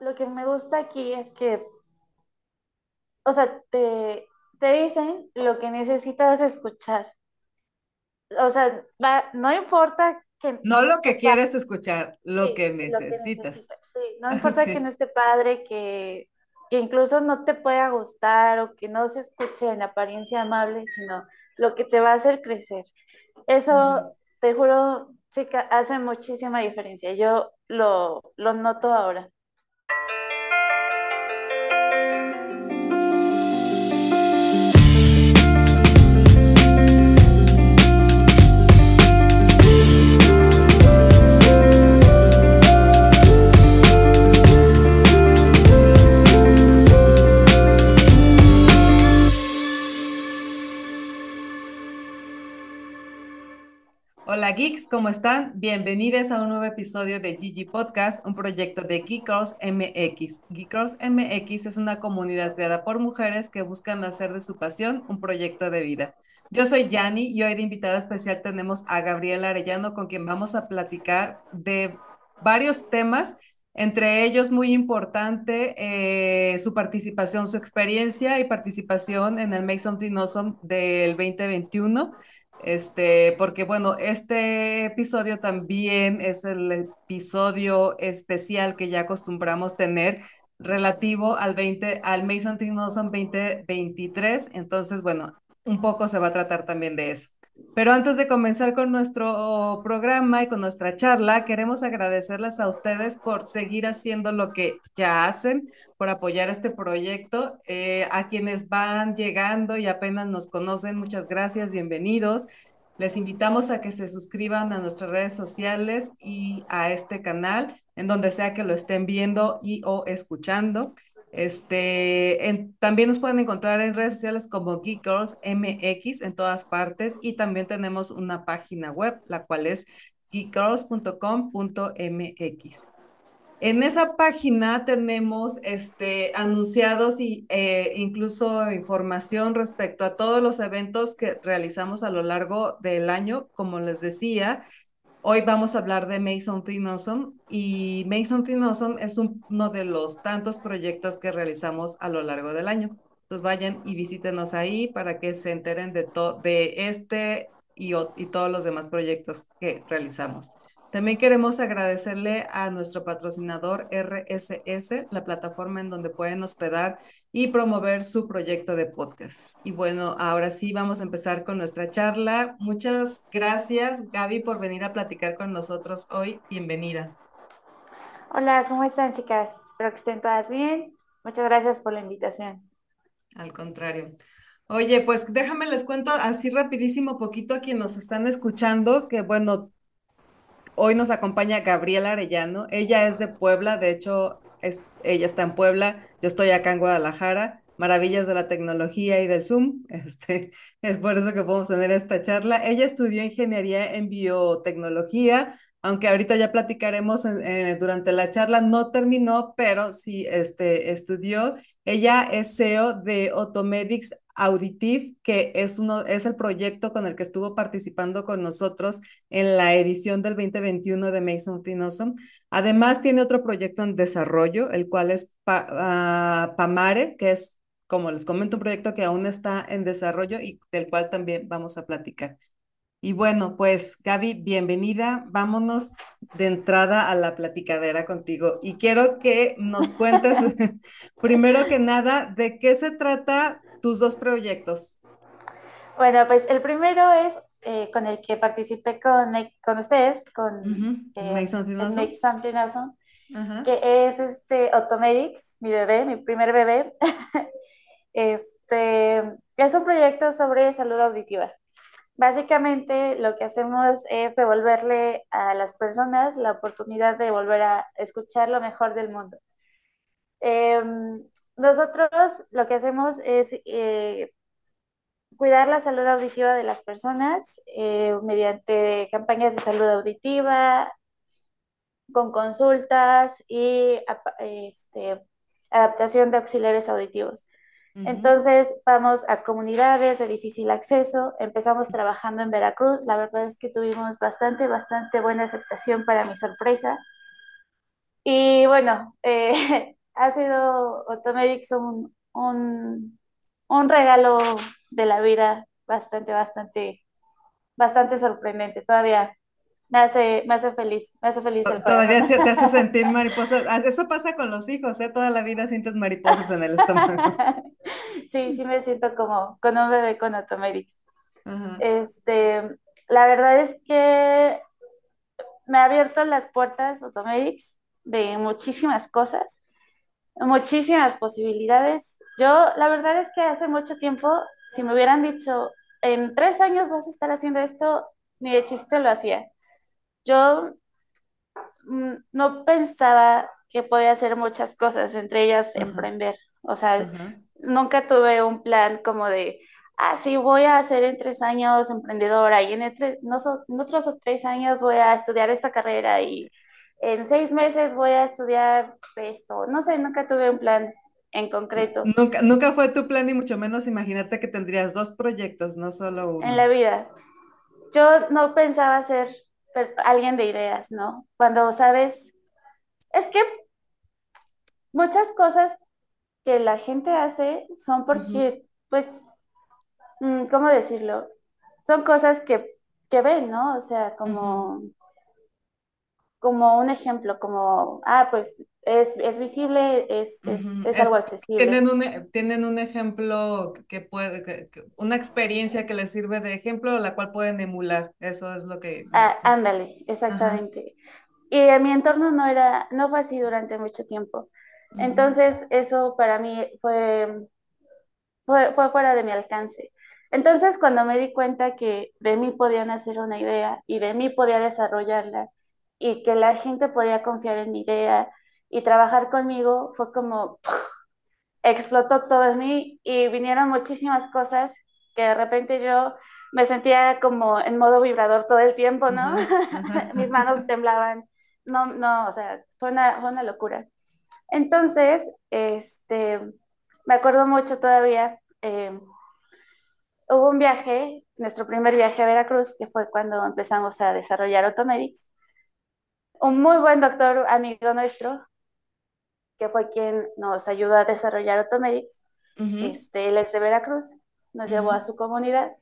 lo que me gusta aquí es que, o sea, te, te dicen lo que necesitas escuchar. O sea, va, no importa que no lo que quieres escuchar, lo que lo que necesitas. necesitas. Sí, no importa que no esté padre, que, que incluso no te pueda gustar o que no se escuche en apariencia amable, sino lo que te va a hacer crecer. Eso, te juro, chica, hace muchísima diferencia. Yo lo, lo noto ahora. Thank you. Hola geeks, ¿cómo están? Bienvenidos a un nuevo episodio de Gigi Podcast, un proyecto de Geek MX. Geek MX es una comunidad creada por mujeres que buscan hacer de su pasión un proyecto de vida. Yo soy Yani y hoy de invitada especial tenemos a Gabriela Arellano con quien vamos a platicar de varios temas, entre ellos muy importante eh, su participación, su experiencia y participación en el Make Something Awesome del 2021 este, porque bueno, este episodio también es el episodio especial que ya acostumbramos tener relativo al 20, al Mason Awesome 2023. Entonces, bueno, un poco se va a tratar también de eso. Pero antes de comenzar con nuestro programa y con nuestra charla, queremos agradecerles a ustedes por seguir haciendo lo que ya hacen, por apoyar este proyecto. Eh, a quienes van llegando y apenas nos conocen, muchas gracias, bienvenidos. Les invitamos a que se suscriban a nuestras redes sociales y a este canal, en donde sea que lo estén viendo y o escuchando. Este, en, también nos pueden encontrar en redes sociales como Geek Girls MX en todas partes y también tenemos una página web, la cual es geekgirls.com.mx. En esa página tenemos este, anunciados y eh, incluso información respecto a todos los eventos que realizamos a lo largo del año. Como les decía, hoy vamos a hablar de Mason Awesome y Mason Awesome es un, uno de los tantos proyectos que realizamos a lo largo del año. Entonces vayan y visítenos ahí para que se enteren de, de este y todos los demás proyectos que realizamos. También queremos agradecerle a nuestro patrocinador RSS, la plataforma en donde pueden hospedar y promover su proyecto de podcast. Y bueno, ahora sí vamos a empezar con nuestra charla. Muchas gracias, Gaby, por venir a platicar con nosotros hoy. Bienvenida. Hola, ¿cómo están, chicas? Espero que estén todas bien. Muchas gracias por la invitación. Al contrario. Oye, pues déjame les cuento así rapidísimo poquito a quienes nos están escuchando, que bueno, Hoy nos acompaña Gabriela Arellano. Ella es de Puebla, de hecho, ella está en Puebla, yo estoy acá en Guadalajara. Maravillas de la tecnología y del Zoom. Este, es por eso que podemos tener esta charla. Ella estudió ingeniería en biotecnología, aunque ahorita ya platicaremos durante la charla, no terminó, pero sí este, estudió. Ella es CEO de Automedics Auditive, que es, uno, es el proyecto con el que estuvo participando con nosotros en la edición del 2021 de Mason Awesome. Además, tiene otro proyecto en desarrollo, el cual es pa, uh, PAMARE, que es, como les comento, un proyecto que aún está en desarrollo y del cual también vamos a platicar. Y bueno, pues Gaby, bienvenida. Vámonos de entrada a la platicadera contigo. Y quiero que nos cuentes, primero que nada, de qué se trata tus dos proyectos. Bueno, pues el primero es eh, con el que participé con, con ustedes, con uh -huh. eh, Make Something Awesome, Make Something awesome uh -huh. que es este Automedics, mi bebé, mi primer bebé. este, es un proyecto sobre salud auditiva. Básicamente lo que hacemos es devolverle a las personas la oportunidad de volver a escuchar lo mejor del mundo. Eh, nosotros lo que hacemos es eh, cuidar la salud auditiva de las personas eh, mediante campañas de salud auditiva, con consultas y este, adaptación de auxiliares auditivos. Uh -huh. Entonces vamos a comunidades de difícil acceso, empezamos trabajando en Veracruz, la verdad es que tuvimos bastante, bastante buena aceptación para mi sorpresa. Y bueno, eh, ha sido Automedics un, un, un regalo de la vida bastante, bastante, bastante sorprendente. Todavía me hace, me hace feliz, me hace feliz el. Todavía se te hace sentir mariposas. Ah, Eso pasa con los hijos, ¿eh? Toda la vida sientes mariposas en el estómago. Sí, sí me siento como con un bebé con. Ajá, Este, la verdad es que me ha abierto las puertas Automedics de muchísimas cosas, muchísimas posibilidades. Yo, la verdad es que hace mucho tiempo, si me hubieran dicho, en tres años vas a estar haciendo esto, ni de chiste lo hacía. Yo mm, no pensaba que podía hacer muchas cosas, entre ellas emprender. O sea, nunca tuve un plan como de, ah, sí, voy a ser en tres años emprendedora y en, entre- no so- en otros tres años voy a estudiar esta carrera y en seis meses voy a estudiar esto. No sé, nunca tuve un plan en concreto Nunca, nunca fue tu plan, ni mucho menos imaginarte que tendrías dos proyectos, no solo en uno. la vida. Yo no pensaba ser alguien de ideas, ¿no? Cuando sabes, es que muchas cosas que la gente hace son porque, pues, mm, ¿cómo decirlo? Son cosas que, que ven, ¿no? O sea, como, como un ejemplo, como, ah, pues es, es visible, es, es, ujú. es Es, algo accesible. tienen un, tienen un ejemplo que puede, que- que- una experiencia que les sirve de ejemplo, la cual pueden emular. Eso es lo que... Ah, ándale, exactamente. Y en mi entorno no era, no fue así durante mucho tiempo. ujú, Entonces, eso para mí fue, fue, fue fuera de mi alcance. Entonces, cuando me di cuenta que de mí podían hacer una idea y de mí podía desarrollarla y que la gente podía confiar en mi idea y trabajar conmigo, fue como explotó todo en mí y vinieron muchísimas cosas que de repente yo me sentía como en modo vibrador todo el tiempo, ¿no? Mis manos temblaban. No, no, o sea, fue una, fue una locura. Entonces, este, me acuerdo mucho todavía, eh, hubo un viaje, nuestro primer viaje a Veracruz, que fue cuando empezamos a desarrollar Automedics. Un muy buen doctor amigo nuestro, que fue quien nos ayudó a desarrollar Automedics, Ujú, este, él es de Veracruz, nos llevó a su comunidad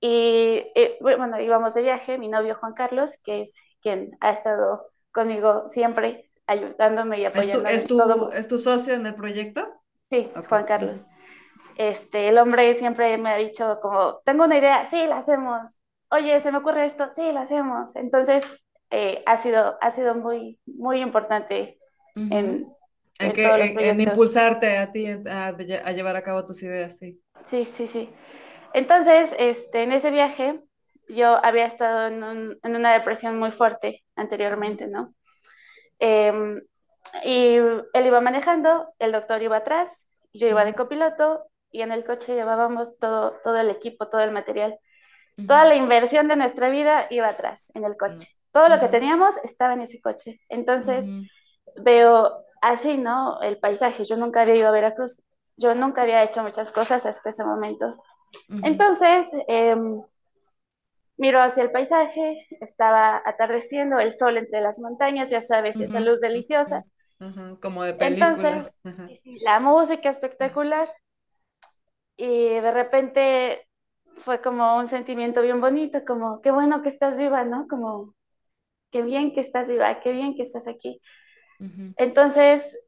y eh, bueno, íbamos de viaje, mi novio Juan Carlos, que es quien ha estado conmigo siempre, ayudándome y ¿Es tu, apoyándome es tu, todo. es tu socio en el proyecto? Sí. Juan Carlos. Este, el hombre siempre me ha dicho como, tengo una idea, sí, la hacemos. Oye, se me ocurre esto, sí, lo hacemos. Entonces, eh, ha sido, ha sido muy, muy importante ujú. en, En en que, en, en impulsarte a ti a, a lle- a llevar a cabo tus ideas, sí. Sí, sí, sí. Entonces, este, en ese viaje, yo había estado en, un- en una depresión muy fuerte anteriormente, ¿no? Em, y él iba manejando, el doctor iba atrás, yo iba de copiloto y en el coche llevábamos todo, todo el equipo, todo el material. Toda ujú, la inversión de nuestra vida iba atrás, en el coche. Todo lo que teníamos estaba en ese coche. Entonces, veo así, ¿no? El paisaje. Yo nunca había ido a Veracruz. Yo nunca había hecho muchas cosas hasta ese momento. Entonces, eh, miro hacia el paisaje, estaba atardeciendo, el sol entre las montañas, ya sabes, esa luz deliciosa. Como de Entonces, película. Ajá, la música espectacular y de repente fue como un sentimiento bien bonito, como qué bueno que estás viva, ¿no? Como qué bien que estás viva, qué bien que estás aquí. ujú, Entonces,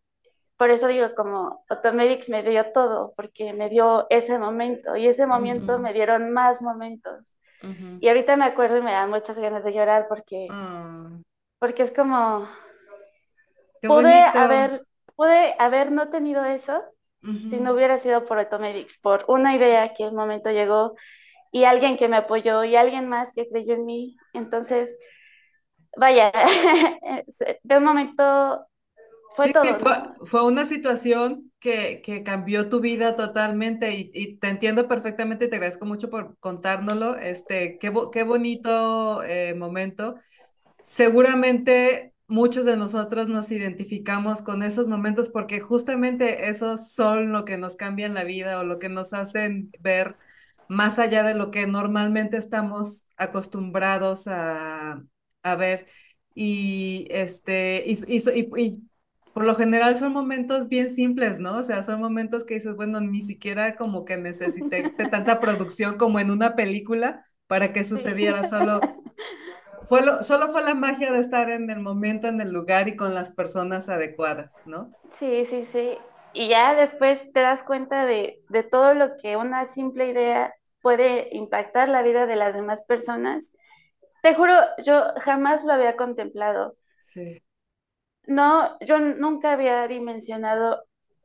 por eso digo, como Automedics me dio todo, porque me dio ese momento y ese momento ujú, me dieron más momentos. ujú. Y ahorita me acuerdo y me dan muchas ganas de llorar porque, Ah, porque es como, qué pude bonito. haber, pude haber no tenido eso si Ujú, no hubiera sido por Automedics, por una idea que un momento llegó y alguien que me apoyó y alguien más que creyó en mí. Entonces, vaya, de un momento fue Sí, todo, fue, una situación que, que cambió tu vida totalmente y, y te entiendo perfectamente y te agradezco mucho por contárnoslo. Este, qué, qué bonito eh, momento. Seguramente muchos de nosotros nos identificamos con esos momentos porque justamente esos son lo que nos cambian la vida o lo que nos hacen ver más allá de lo que normalmente estamos acostumbrados a, a ver. Y este, y, y, y- y por lo general son momentos bien simples, ¿no? O sea, son momentos que dices, bueno, ni siquiera como que necesité tanta producción como en una película para que Sí. sucediera, solo fue lo, solo fue la magia de estar en el momento, en el lugar y con las personas adecuadas, ¿no? Sí, sí, sí. Y ya después te das cuenta de, de todo lo que una simple idea puede impactar la vida de las demás personas. Te juro, yo jamás lo había contemplado. Sí. No, yo nunca había dimensionado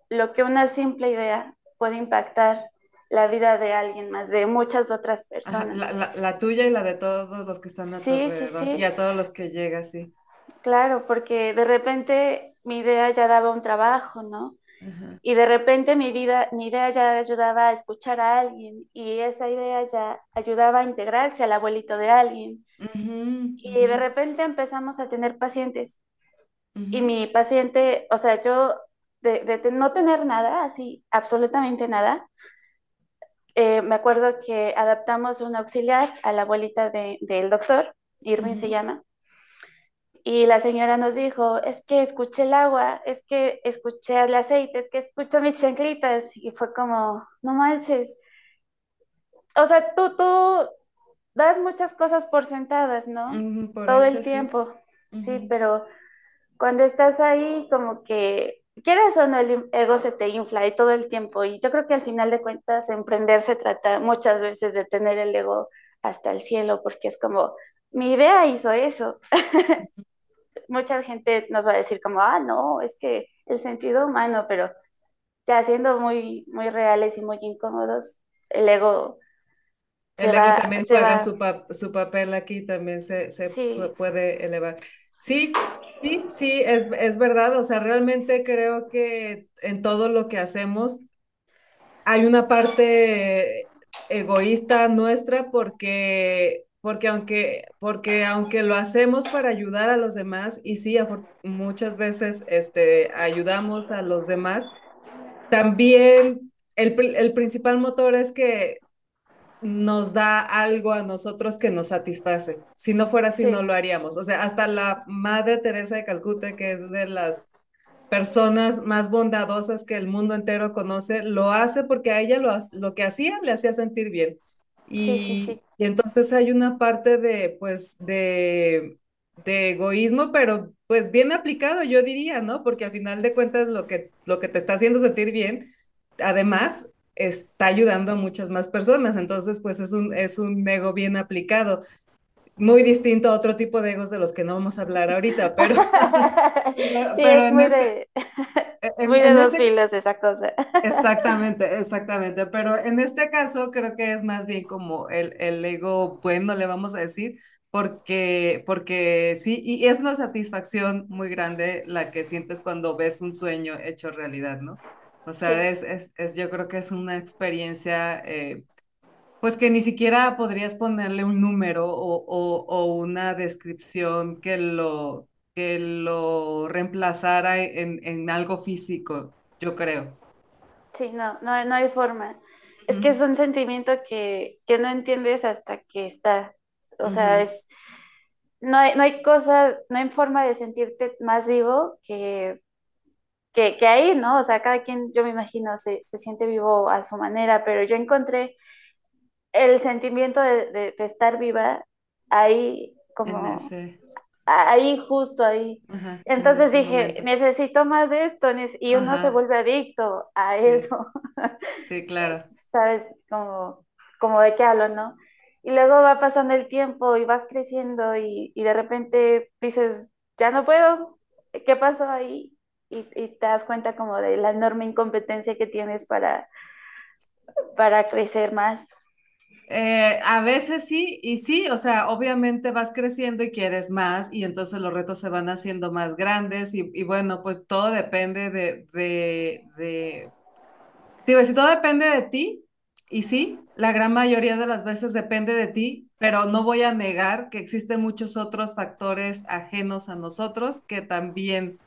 lo que una simple idea puede impactar la vida de alguien más, de muchas otras Ajá, personas. la, la, la tuya y la de todos los que están a tu Sí, sí, alrededor y a todos los que llega, sí. claro, porque de repente mi idea ya daba un trabajo, ¿no? Ajá. Y de repente mi vida, mi idea ya ayudaba a escuchar a alguien y esa idea ya ayudaba a integrarse al abuelito de alguien. Y de repente empezamos a tener pacientes. Y mi paciente, o sea, yo de, de no tener nada, así, absolutamente nada, eh, me acuerdo que adaptamos un auxiliar a la abuelita de, del doctor, Irving se llama, y la señora nos dijo, es que escuché el agua, es que escuché el aceite, es que escucho mis chanclitas, y fue como, no manches, o sea, tú, tú das muchas cosas por sentadas, ¿no? Por Todo el sí. tiempo, sí, pero cuando estás ahí, como que quieras o no, el ego se te infla y todo el tiempo. Y yo creo que al final de cuentas, emprender se trata muchas veces de tener el ego hasta el cielo, porque es como, mi idea hizo eso. Mucha gente nos va a decir como, ah, no, es que el sentido humano, pero ya siendo muy, muy reales y muy incómodos, el ego El va, también juega su, pa- su papel aquí, también se, se, sí, su- puede elevar. Sí, sí, sí, es, es verdad. O sea, realmente creo que en todo lo que hacemos hay una parte egoísta nuestra porque, porque aunque, porque aunque lo hacemos para ayudar a los demás, y sí, muchas veces este, ayudamos a los demás, también el principal motor es que nos da algo a nosotros que nos satisface. Si no fuera así, no lo haríamos. O sea, hasta la Madre Teresa de Calcuta, que es de las personas más bondadosas que el mundo entero conoce, lo hace porque a ella lo, lo que hacía le hacía sentir bien. sí, sí, sí, Y, y entonces hay una parte de, pues, de, de egoísmo, pero pues bien aplicado, yo diría, ¿no? Porque al final de cuentas lo que, lo que te está haciendo sentir bien, además, está ayudando a muchas más personas. Entonces, pues es un, es un ego bien aplicado. Muy distinto a otro tipo de egos de los que no vamos a hablar ahorita, pero, pero, sí, pero es en muy este, en, de en dos ese, filos esa cosa. exactamente, exactamente, pero en este caso creo que es más bien como el, el ego bueno, le vamos a decir, porque, porque sí, y es una satisfacción muy grande la que sientes cuando ves un sueño hecho realidad, ¿no? O sea, Sí, es, es, es yo creo que es una experiencia, eh, pues que ni siquiera podrías ponerle un número o, o, o una descripción que lo, que lo reemplazara en, en algo físico, yo creo. sí, no, no, no hay forma. Es que es un sentimiento que, que no entiendes hasta que está. O sea, es, no hay, no hay cosa, no hay forma de sentirte más vivo que, que, que ahí, ¿no? O sea, cada quien, yo me imagino, se, se siente vivo a su manera, pero yo encontré el sentimiento de, de, de estar viva ahí, como ese, ahí, justo ahí. ajá, Entonces dije, momento. necesito más de esto, y uno se vuelve adicto a sí, eso. sí, claro. ¿Sabes? Como, como de qué hablo, ¿no? Y luego va pasando el tiempo y vas creciendo y, y de repente dices, ya no puedo, ¿qué pasó ahí? Y, y te das cuenta como de la enorme incompetencia que tienes para, para crecer más. Eh, a veces sí, y sí, o sea, obviamente vas creciendo y quieres más y entonces los retos se van haciendo más grandes y, y bueno, pues todo depende de, de, de, digo, si todo depende de ti, y sí, la gran mayoría de las veces depende de ti, pero no voy a negar que existen muchos otros factores ajenos a nosotros que también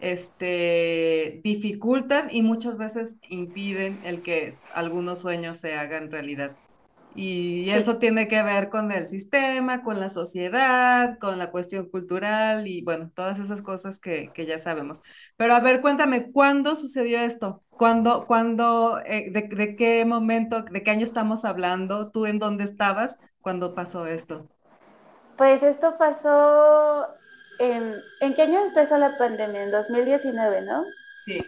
este, dificultan y muchas veces impiden el que algunos sueños se hagan realidad. Y Sí, eso tiene que ver con el sistema, con la sociedad, con la cuestión cultural y bueno, todas esas cosas que, que ya sabemos. Pero a ver, cuéntame, ¿cuándo sucedió esto? ¿Cuándo, cuándo, eh, de, de qué momento, de qué año estamos hablando? ¿Tú en dónde estabas cuando pasó esto? pues esto pasó en... ¿En qué año empezó la pandemia? En 2019, ¿no? Sí,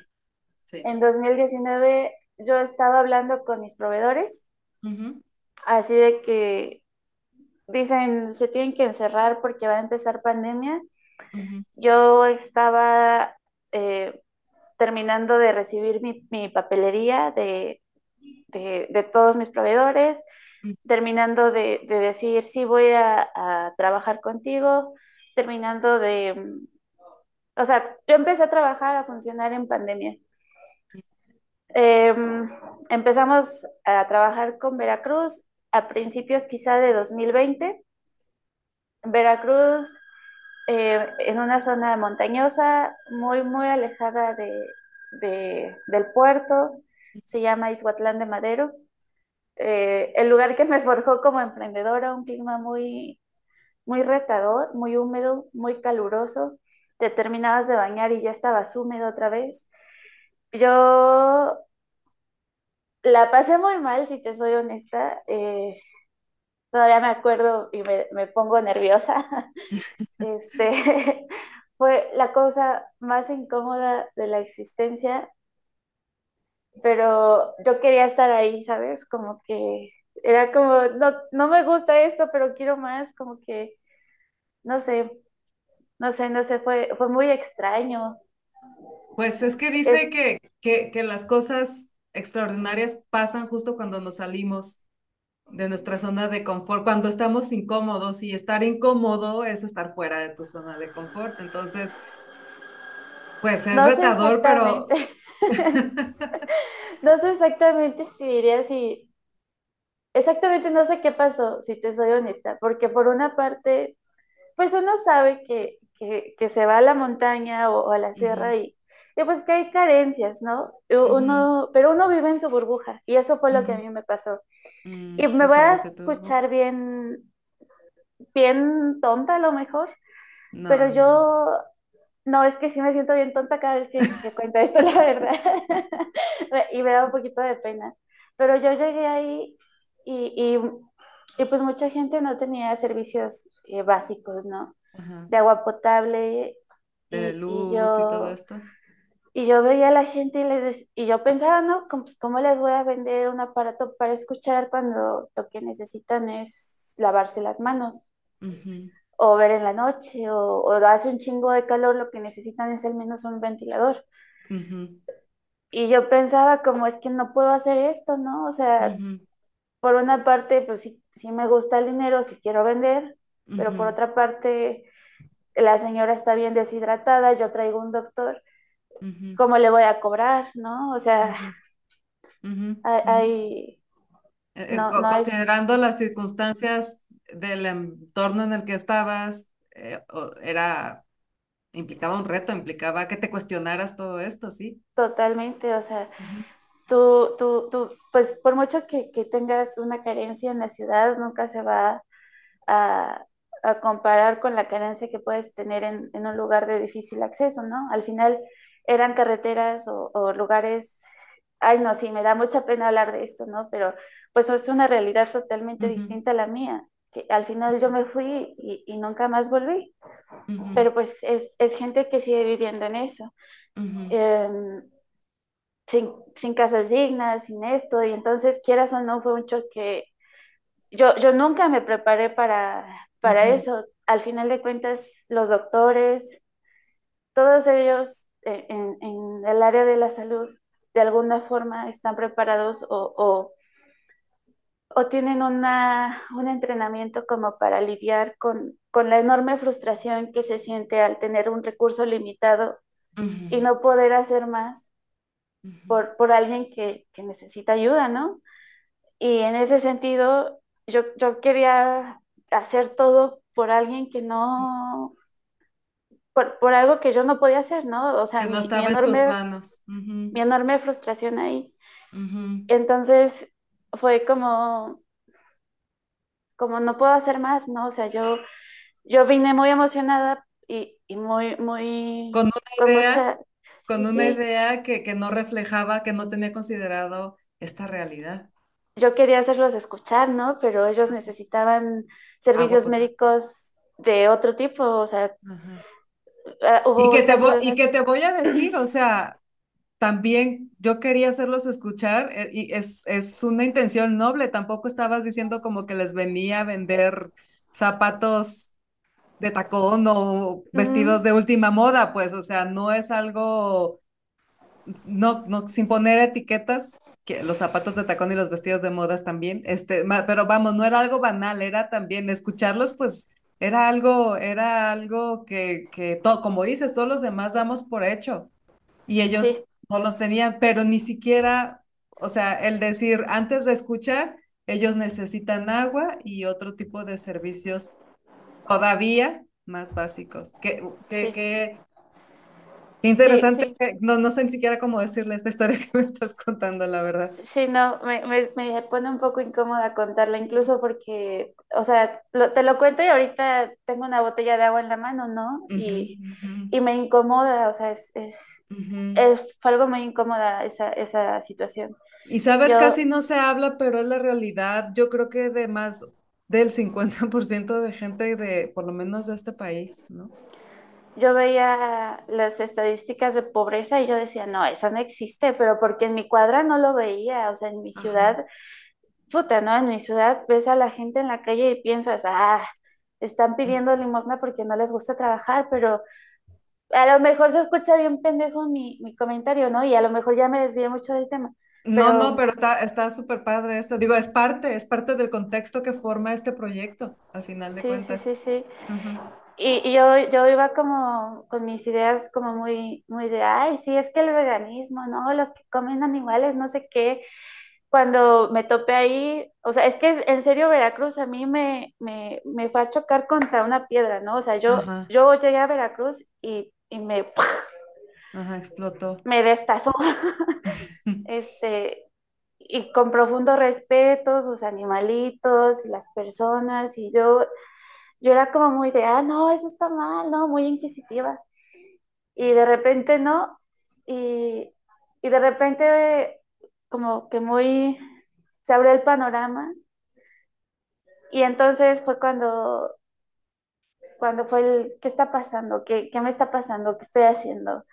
sí. En 2019 yo estaba hablando con mis proveedores, así de que dicen se tienen que encerrar porque va a empezar pandemia. Yo estaba eh, terminando de recibir mi, mi papelería de, de, de, todos mis proveedores, terminando de, de decir sí voy a, a, trabajar contigo, terminando de... O sea, yo empecé a trabajar, a funcionar en pandemia. Eh, empezamos a trabajar con Veracruz a principios quizá de 2020. Veracruz eh, en una zona montañosa, muy, muy alejada de, de, del puerto, se llama Izhuatlán de Madero. Eh, el lugar que me forjó como emprendedora, un clima muy, muy retador, muy húmedo, muy caluroso. Te terminabas de bañar y ya estabas húmedo otra vez. Yo la pasé muy mal, si te soy honesta. Eh, todavía me acuerdo y me, me pongo nerviosa. Este, fue la cosa más incómoda de la existencia, pero yo quería estar ahí, ¿sabes? Como que era como, no, no me gusta esto, pero quiero más, como que, no sé, no sé, no sé, fue, fue muy extraño. Pues es que Es, dice que, que, que las cosas extraordinarias pasan justo cuando nos salimos de nuestra zona de confort, cuando estamos incómodos y estar incómodo es estar fuera de tu zona de confort. Entonces, pues es no retador, pero no sé exactamente si diría si, exactamente no sé qué pasó, si te soy honesta, porque por una parte pues uno sabe que, que, que se va a la montaña o, o a la sierra y, y, pues que hay carencias, ¿no? Uno, pero uno vive en su burbuja y eso fue lo que a mí me pasó. Y mm, me te voy a escuchar bien, bien tonta a lo mejor, pero No, no. yo, no, es que sí me siento bien tonta cada vez que, que cuento esto, la verdad, y me da un poquito de pena. Pero yo llegué ahí y, y, y pues mucha gente no tenía servicios eh, básicos, ¿no? Ajá. de agua potable De y, y luz y todo yo esto. y yo veía a la gente y, les, y yo pensaba, ¿no? ¿Cómo, ¿Cómo les voy a vender un aparato para escuchar cuando lo que necesitan es lavarse las manos o ver en la noche o, o hace un chingo de calor, lo que necesitan es al menos un ventilador? Y yo pensaba, como es que no puedo hacer esto, ¿no? O sea, por una parte, pues sí, sí me gusta el dinero, sí quiero vender, pero por otra parte, la señora está bien deshidratada, yo traigo un doctor cómo le voy a cobrar, ¿no? O sea, hay, no, no considerando las circunstancias del entorno en el que estabas, eh, era, implicaba un reto, implicaba que te cuestionaras todo esto, ¿sí? totalmente, o sea, tú, tú, tú, pues por mucho que, que tengas una carencia en la ciudad, nunca se va a, a comparar con la carencia que puedes tener en, en un lugar de difícil acceso, ¿no? Al final eran carreteras o, o lugares, ay no, sí, me da mucha pena hablar de esto, ¿no? Pero pues es una realidad totalmente ujú, distinta a la mía, que al final yo me fui y, y nunca más volví. ujú, pero pues es, es gente que sigue viviendo en eso, ujú, eh, sin, sin, casas dignas, sin esto, y entonces quieras o no fue un choque. Yo, yo nunca me preparé para, para eso. Al final de cuentas, los doctores, todos ellos eh, en, en, el área de la salud, de alguna forma están preparados o, o, o tienen una, un entrenamiento como para lidiar con, con la enorme frustración que se siente al tener un recurso limitado y no poder hacer más por, por alguien que, que, necesita ayuda, ¿no? Y en ese sentido, yo, yo quería hacer todo por alguien que no, por, por, algo que yo no podía hacer, ¿no? O sea, Que no mi, mi estaba en tus enorme, manos. Mi enorme frustración ahí. Entonces, fue como, como no puedo hacer más, ¿no? O sea, yo, yo vine muy emocionada y, y muy, Con muy, una con idea, mucha, con una idea que, que no reflejaba, que no tenía considerado esta realidad. yo quería hacerlos escuchar, ¿no? Pero ellos necesitaban servicios médicos de otro tipo, o sea, ah, Y que te voy, y que te voy a decir, o sea, también yo quería hacerlos escuchar eh, y es, es una intención noble, tampoco estabas diciendo como que les venía a vender zapatos de tacón o vestidos de última moda, pues, o sea, no es algo, no, no, sin poner etiquetas, que los zapatos de tacón y los vestidos de modas también, este, pero vamos, no era algo banal, era también escucharlos, pues, era algo, era algo que, que todo, como dices, todos los demás damos por hecho y ellos sí, no los tenían, pero ni siquiera, o sea, el decir, antes de escuchar, ellos necesitan agua y otro tipo de servicios todavía más básicos. Qué, qué, sí, qué, qué sí, interesante, sí. no, no sé ni siquiera cómo decirle esta historia que me estás contando, la verdad. Sí, no, me, me, me pone un poco incómoda contarla, incluso porque, o sea, lo- te lo cuento y ahorita tengo una botella de agua en la mano, ¿no? Y, y me incomoda, o sea, es, es, es- fue algo muy incómoda esa, esa situación. Y sabes, Yo, casi no se habla, pero es la realidad. Yo creo que de más del 50% de gente de, por lo menos de este país, ¿no? yo veía las estadísticas de pobreza y yo decía, no, eso no existe, pero porque en mi cuadra no lo veía, o sea, en mi Ajá. ciudad, puta, ¿no? En mi ciudad ves a la gente en la calle y piensas, ah, están pidiendo limosna porque no les gusta trabajar, pero a lo mejor se escucha bien pendejo mi, mi comentario, ¿no? Y a lo mejor ya me desvié mucho del tema, No, no, pero está, está súper padre esto. Digo, es parte, es parte del contexto que forma este proyecto, al final de sí, sí, cuentas. sí, sí. Ujú, Y, y yo, yo iba como con mis ideas como muy, muy de, ay, sí, es que el veganismo, ¿no? Los que comen animales, no sé qué. Cuando me topé ahí, o sea, es que en serio Veracruz a mí me, me, me fue a chocar contra una piedra, ¿no? O sea, yo, yo llegué a Veracruz y, y me, ajá, explotó. me destazó. Este, y con profundo respeto, sus animalitos y las personas, y yo, yo era como muy de, ah, no, eso está mal, no, muy inquisitiva. Y de repente no, y, y de repente como que muy, se abrió el panorama, y entonces fue cuando, cuando fue el, ¿qué está pasando? ¿Qué, qué me está pasando? ¿Qué estoy haciendo?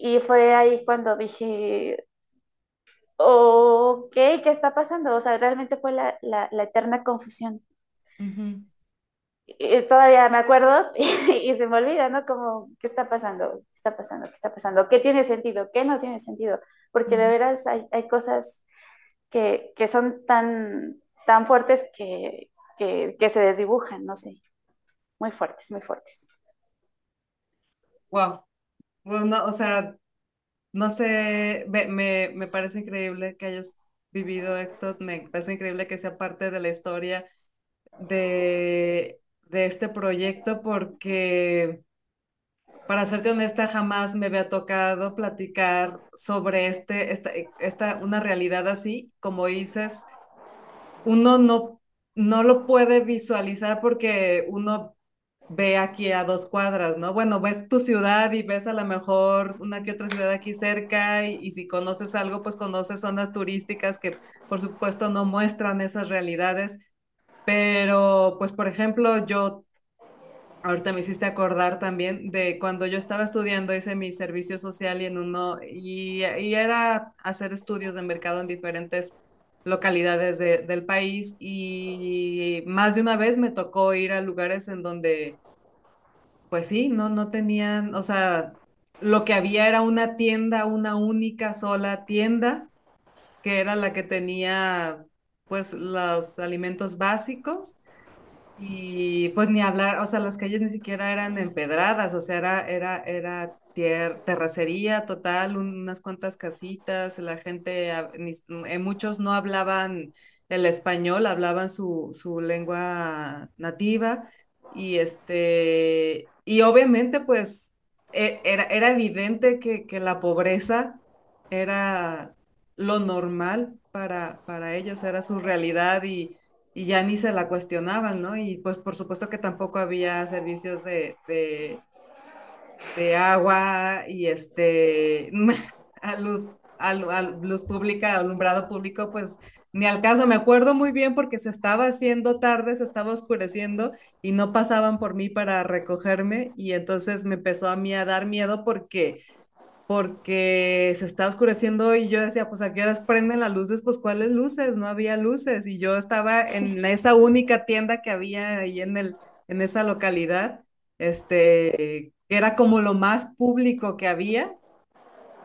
Y fue ahí cuando dije, ok, ¿qué está pasando? O sea, realmente fue la, la, la eterna confusión. Y todavía me acuerdo y, se me olvida, ¿no? Como, ¿qué está pasando? ¿Qué está pasando? ¿Qué está pasando? ¿Qué tiene sentido? ¿Qué no tiene sentido? Porque de veras hay, hay cosas que, que son tan, tan fuertes que, que, que se desdibujan, no sé, muy fuertes, muy fuertes. Wow. Bueno, o sea, no sé, me, me, me parece increíble que hayas vivido esto, me parece increíble que sea parte de la historia de, de este proyecto porque, para serte honesta, jamás me había tocado platicar sobre este, esta, esta, una realidad así, como dices, uno no, no lo puede visualizar porque uno ve aquí a dos cuadras, ¿no? Bueno, ves tu ciudad y ves a lo mejor una que otra ciudad aquí cerca y, y si conoces algo, pues conoces zonas turísticas que por supuesto no muestran esas realidades, pero pues por ejemplo yo Ahorita me hiciste acordar también de cuando yo estaba estudiando, hice mi servicio social y en uno, y, y era hacer estudios de mercado en diferentes localidades de- del país y más de una vez me tocó ir a lugares en donde, pues sí, no, no tenían, o sea, lo que había era una tienda, una única sola tienda, que era la que tenía, pues, los alimentos básicos y pues ni hablar, o sea, las calles ni siquiera eran empedradas, o sea, era, era, era terracería total, unas cuantas casitas, la gente, eh, muchos no hablaban el español, hablaban su, su lengua nativa, y este, y obviamente pues e- era, era evidente que, la pobreza era lo normal para, para ellos, era su realidad y y ya ni se la cuestionaban, ¿no? Y pues por supuesto que tampoco había servicios de, de agua y este, a luz, a, a luz pública, alumbrado público, pues ni al caso. Me acuerdo muy bien porque se estaba haciendo tarde, se estaba oscureciendo y no pasaban por mí para recogerme y entonces me empezó a mí a dar miedo porque porque se estaba oscureciendo y yo decía, pues a qué prenden las luces, pues cuáles luces, no había luces y yo estaba en esa única tienda que había ahí en el en esa localidad, este, era como lo más público que había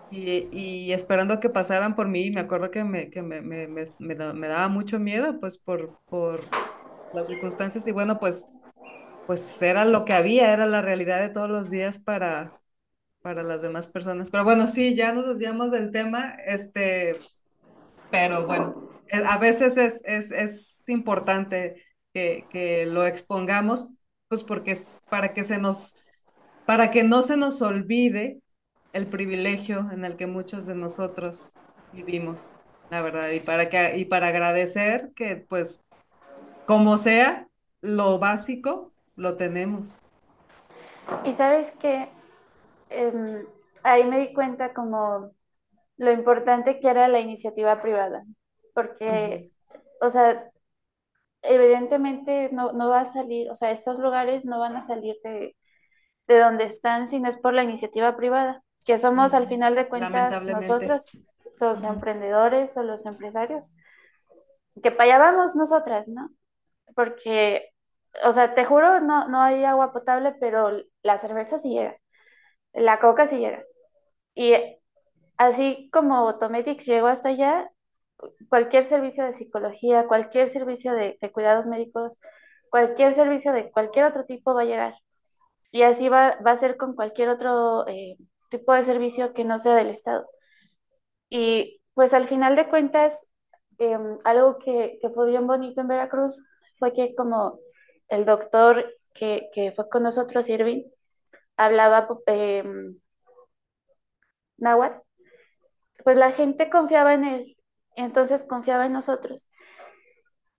y, y esperando que pasaran por mí, me acuerdo que me, que me, me, me, me da- me daba mucho miedo, pues por, por las circunstancias y bueno, pues, pues era lo que había, era la realidad de todos los días para, para las demás personas. Pero bueno, sí, ya nos desviamos del tema, este, pero bueno, eh, a veces es, es, es importante que, que lo expongamos, pues porque es para que se nos, para que no se nos olvide el privilegio en el que muchos de nosotros vivimos, la verdad, y para que, y para agradecer que, pues, como sea, lo básico lo tenemos. Y sabes que em, ahí me di cuenta como lo importante que era la iniciativa privada, porque, Ujú, o sea, evidentemente no, no va a salir, o sea, estos lugares no van a salir de, de donde están si no es por la iniciativa privada, que somos al final de cuentas nosotros, los emprendedores o los empresarios, que para allá vamos nosotras, ¿no? Porque, o sea, te juro, no, no hay agua potable, pero la cerveza sí llega, la coca sí llega. Y así como Automedics llegó hasta allá, cualquier servicio de psicología, cualquier servicio de, de cuidados médicos, cualquier servicio de cualquier otro tipo va a llegar. Y así va, va a ser con cualquier otro eh, tipo de servicio que no sea del Estado. Y pues al final de cuentas, eh, algo que, que, fue bien bonito en Veracruz fue que como el doctor que, que fue con nosotros, Irving, hablaba eh, náhuatl, pues la gente confiaba en él, entonces confiaba en nosotros.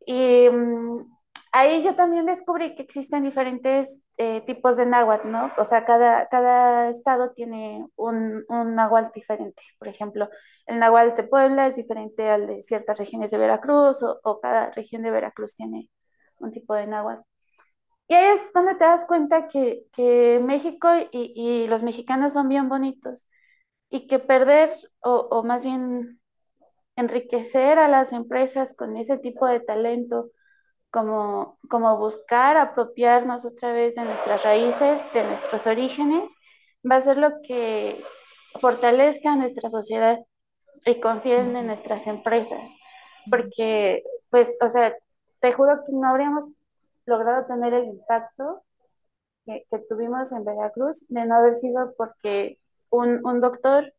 Y um, ahí yo también descubrí que existen diferentes eh, tipos de náhuatl, ¿no? O sea, cada, cada estado tiene un, un náhuatl diferente. Por ejemplo, el náhuatl de Puebla es diferente al de ciertas regiones de Veracruz o, o cada región de Veracruz tiene un tipo de náhuatl. Y ahí es donde te das cuenta que, que México y, y, los mexicanos son bien bonitos y que perder o, o más bien enriquecer a las empresas con ese tipo de talento como, como buscar apropiarnos otra vez de nuestras raíces, de nuestros orígenes, va a ser lo que fortalezca nuestra sociedad y confíen en nuestras empresas. Porque, pues, o sea, te juro que no habríamos logrado tener el impacto que, que tuvimos en Veracruz de no haber sido porque un, un doctor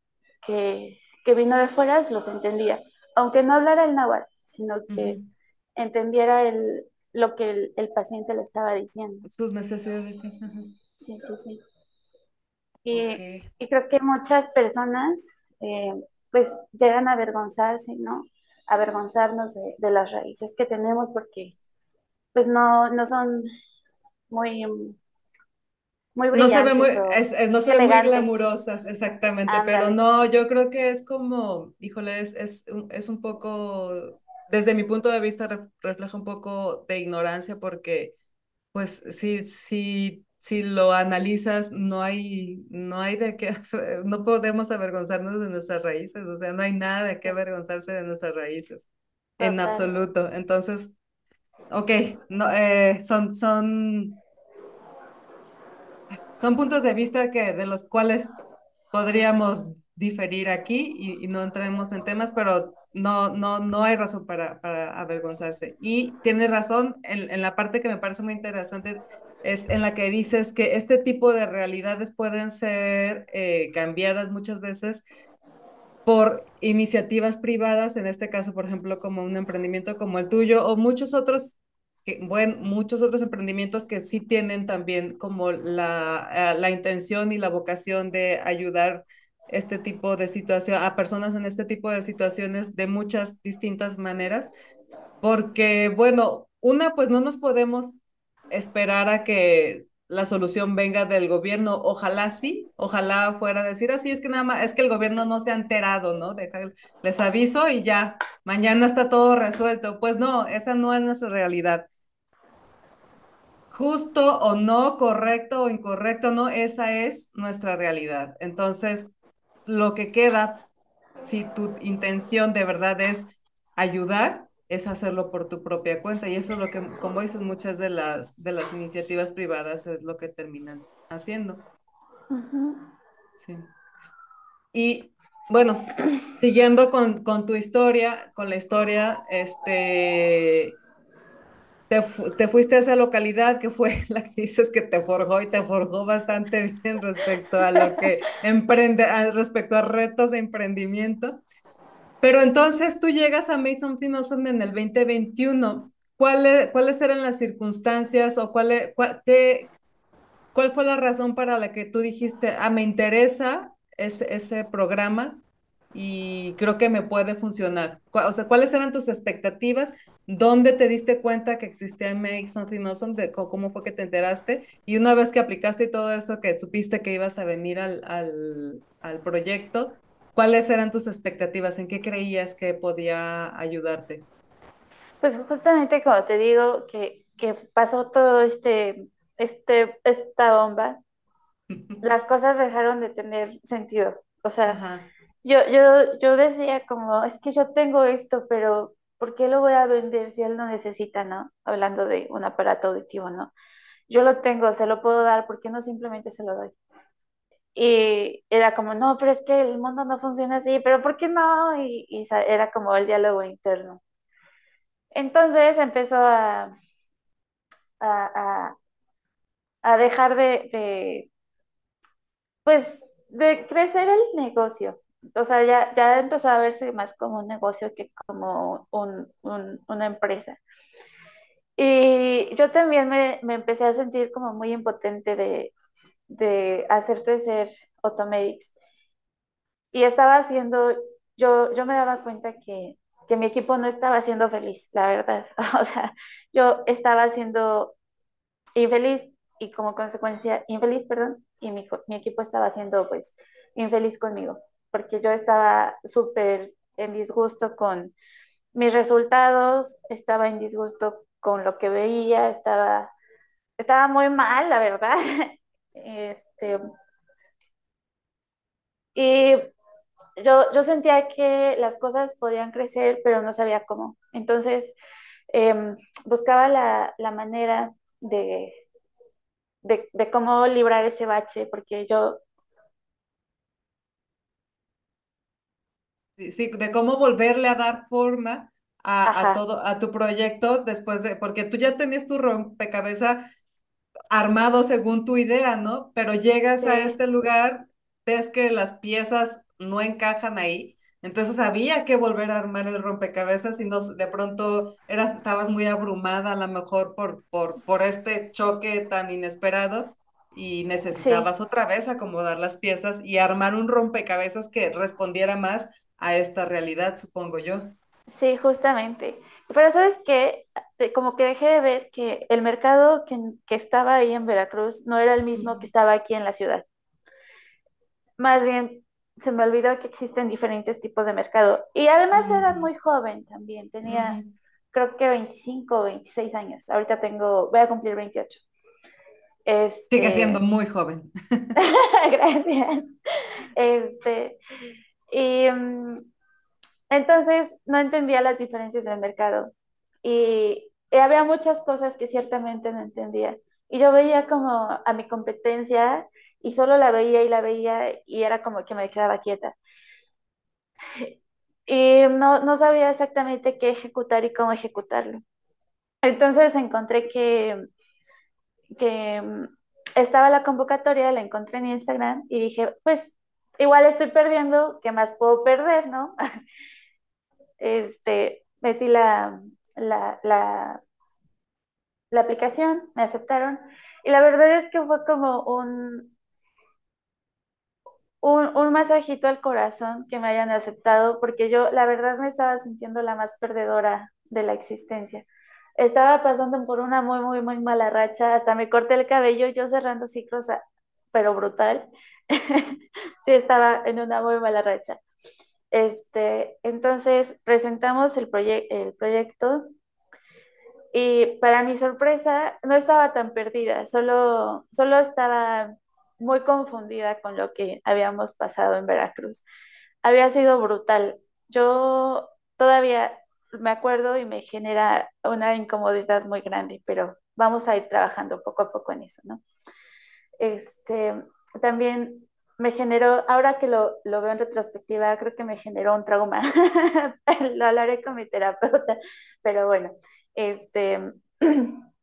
que, que vino de fuera los entendía, aunque no hablara el náhuatl, sino que ujú. Entendiera el, lo que el, el paciente le estaba diciendo. Sus necesidades, sí. Sí, sí, sí. Ok. Y, y creo que muchas personas eh, pues llegan a avergonzarse, ¿no? Avergonzarnos de, de, las raíces que tenemos porque pues no, no son muy, muy No se ve muy, es, es- no se ve muy glamurosas, exactamente, pero Ándale. no, yo creo que es como, híjole, es, es, es un poco, desde mi punto de vista, ref- refleja un poco de ignorancia porque, pues, si, si, si lo analizas, no hay, no hay de qué, no podemos avergonzarnos de nuestras raíces, o sea, no hay nada de qué avergonzarse de nuestras raíces, en total. absoluto. Entonces, ok, no, eh, son, son son puntos de vista que, de los cuales podríamos diferir aquí y, y no entremos en temas, pero no, no, no hay razón para, para avergonzarse. Y tienes razón en, en la parte que me parece muy interesante, es en la que dices que este tipo de realidades pueden ser eh, cambiadas muchas veces por iniciativas privadas, en este caso, por ejemplo, como un emprendimiento como el tuyo o muchos otros, bueno, muchos otros emprendimientos que sí tienen también como la, la intención y la vocación de ayudar este tipo de situación a personas en este tipo de situaciones de muchas distintas maneras, porque, bueno, una, pues no nos podemos esperar a que la solución venga del gobierno. Ojalá sí, ojalá fuera decir así, es que nada más, es que el gobierno no se ha enterado, ¿no? Les aviso y ya, mañana está todo resuelto. Pues no, esa no es nuestra realidad. Justo o no, correcto o incorrecto, no, esa es nuestra realidad. Entonces, lo que queda, si tu intención de verdad es ayudar, es hacerlo por tu propia cuenta. Y eso es lo que, como dices, muchas de las, de las iniciativas privadas es lo que terminan haciendo. Sí. Y bueno, siguiendo con, con, tu historia, con la historia, este, te, te, fuiste a esa localidad que fue la que dices que te forjó y te forjó bastante bien respecto a lo que emprende, respecto a retos de emprendimiento. Pero entonces tú llegas a Mason Finowson en el 2021. ¿Cuál, ¿Cuáles eran las circunstancias o cuál, cuál, te, cuál fue la razón para la que tú dijiste, ah, me interesa ese, ese programa y creo que me puede funcionar? O sea, ¿cuáles eran tus expectativas? ¿Dónde te diste cuenta que existía Make Something Awesome? De ¿Cómo fue que te enteraste? Y una vez que aplicaste y todo eso, que supiste que ibas a venir al, al, al proyecto, ¿Cuáles eran tus expectativas? ¿En qué creías que podía ayudarte? Pues justamente como te digo, que, que pasó todo este, este, esta bomba, las cosas dejaron de tener sentido. O sea, yo, yo, yo decía como, es que yo tengo esto, pero ¿por qué lo voy a vender si él no necesita, no? Hablando de un aparato auditivo, ¿no? Yo lo tengo, se lo puedo dar, ¿por qué no simplemente se lo doy? Y era como, no, pero es que el mundo no funciona así, pero ¿por qué no? Y, era como el diálogo interno. Entonces empezó a, a, a, dejar de, de, pues, de crecer el negocio. O sea, ya, ya empezó a verse más como un negocio que como un, un, una empresa. Y yo también me, me empecé a sentir como muy impotente de, de hacer crecer Automedics. Y estaba haciendo, yo, yo me daba cuenta que, que mi equipo no estaba siendo feliz, la verdad. O sea, yo estaba siendo infeliz y como consecuencia, infeliz, perdón, y mi, mi equipo estaba siendo pues infeliz conmigo, porque yo estaba súper en disgusto con mis resultados, estaba en disgusto con lo que veía, estaba, estaba muy mal, la verdad. Este, y yo, yo sentía que las cosas podían crecer, pero no sabía cómo. Entonces, em, buscaba la, la manera de, de, de, cómo librar ese bache, porque yo... Sí, de cómo volverle a dar forma a, a, todo, a tu proyecto después de, porque tú ya tenías tu rompecabezas armado según tu idea, ¿no? Pero llegas sí. a este lugar, ves que las piezas no encajan ahí, entonces había que volver a armar el rompecabezas y no, de pronto eras, estabas muy abrumada a lo mejor por, por, por este choque tan inesperado y necesitabas sí. otra vez acomodar las piezas y armar un rompecabezas que respondiera más a esta realidad, supongo yo. Sí, justamente. Pero sabes que como que dejé de ver que el mercado que, que, estaba ahí en Veracruz no era el mismo que estaba aquí en la ciudad. Más bien, se me olvidó que existen diferentes tipos de mercado. Y además era muy joven también, tenía creo que 25 o 26 años. Ahorita tengo, voy a cumplir 28. Este... Sigue siendo muy joven. Gracias. Este, y um, entonces no entendía las diferencias del mercado y, y, había muchas cosas que ciertamente no entendía. Y yo veía como a mi competencia y solo la veía y la veía y era como que me quedaba quieta. Y no, no sabía exactamente qué ejecutar y cómo ejecutarlo. Entonces encontré que, que estaba la convocatoria, la encontré en Instagram y dije, pues igual estoy perdiendo, ¿qué más puedo perder, no? este, metí la, la, la, la, aplicación, me aceptaron y la verdad es que fue como un, un, un, masajito al corazón que me hayan aceptado porque yo la verdad me estaba sintiendo la más perdedora de la existencia. estaba pasando por una muy, muy, muy mala racha, hasta me corté el cabello, yo cerrando ciclos, pero brutal. Sí, estaba en una muy mala racha. Este, entonces presentamos el el proyecto y para mi sorpresa no estaba tan perdida, solo, solo estaba muy confundida con lo que habíamos pasado en Veracruz. Había sido brutal. Yo todavía me acuerdo y me genera una incomodidad muy grande, pero vamos a ir trabajando poco a poco en eso, ¿no? Este, también me generó, ahora que lo, lo veo en retrospectiva, creo que me generó un trauma. Lo hablaré con mi terapeuta, pero bueno, este,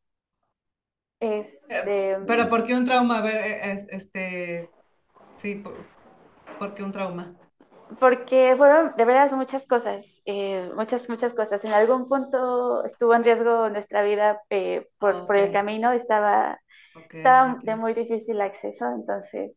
Eh, este, Pero ¿por qué un trauma? A ver, eh, es- este, sí, por, ¿por qué un trauma? porque fueron de veras muchas cosas, eh, muchas, muchas cosas. En algún punto estuvo en riesgo nuestra vida eh, por, por el camino, estaba, estaba de muy difícil acceso, entonces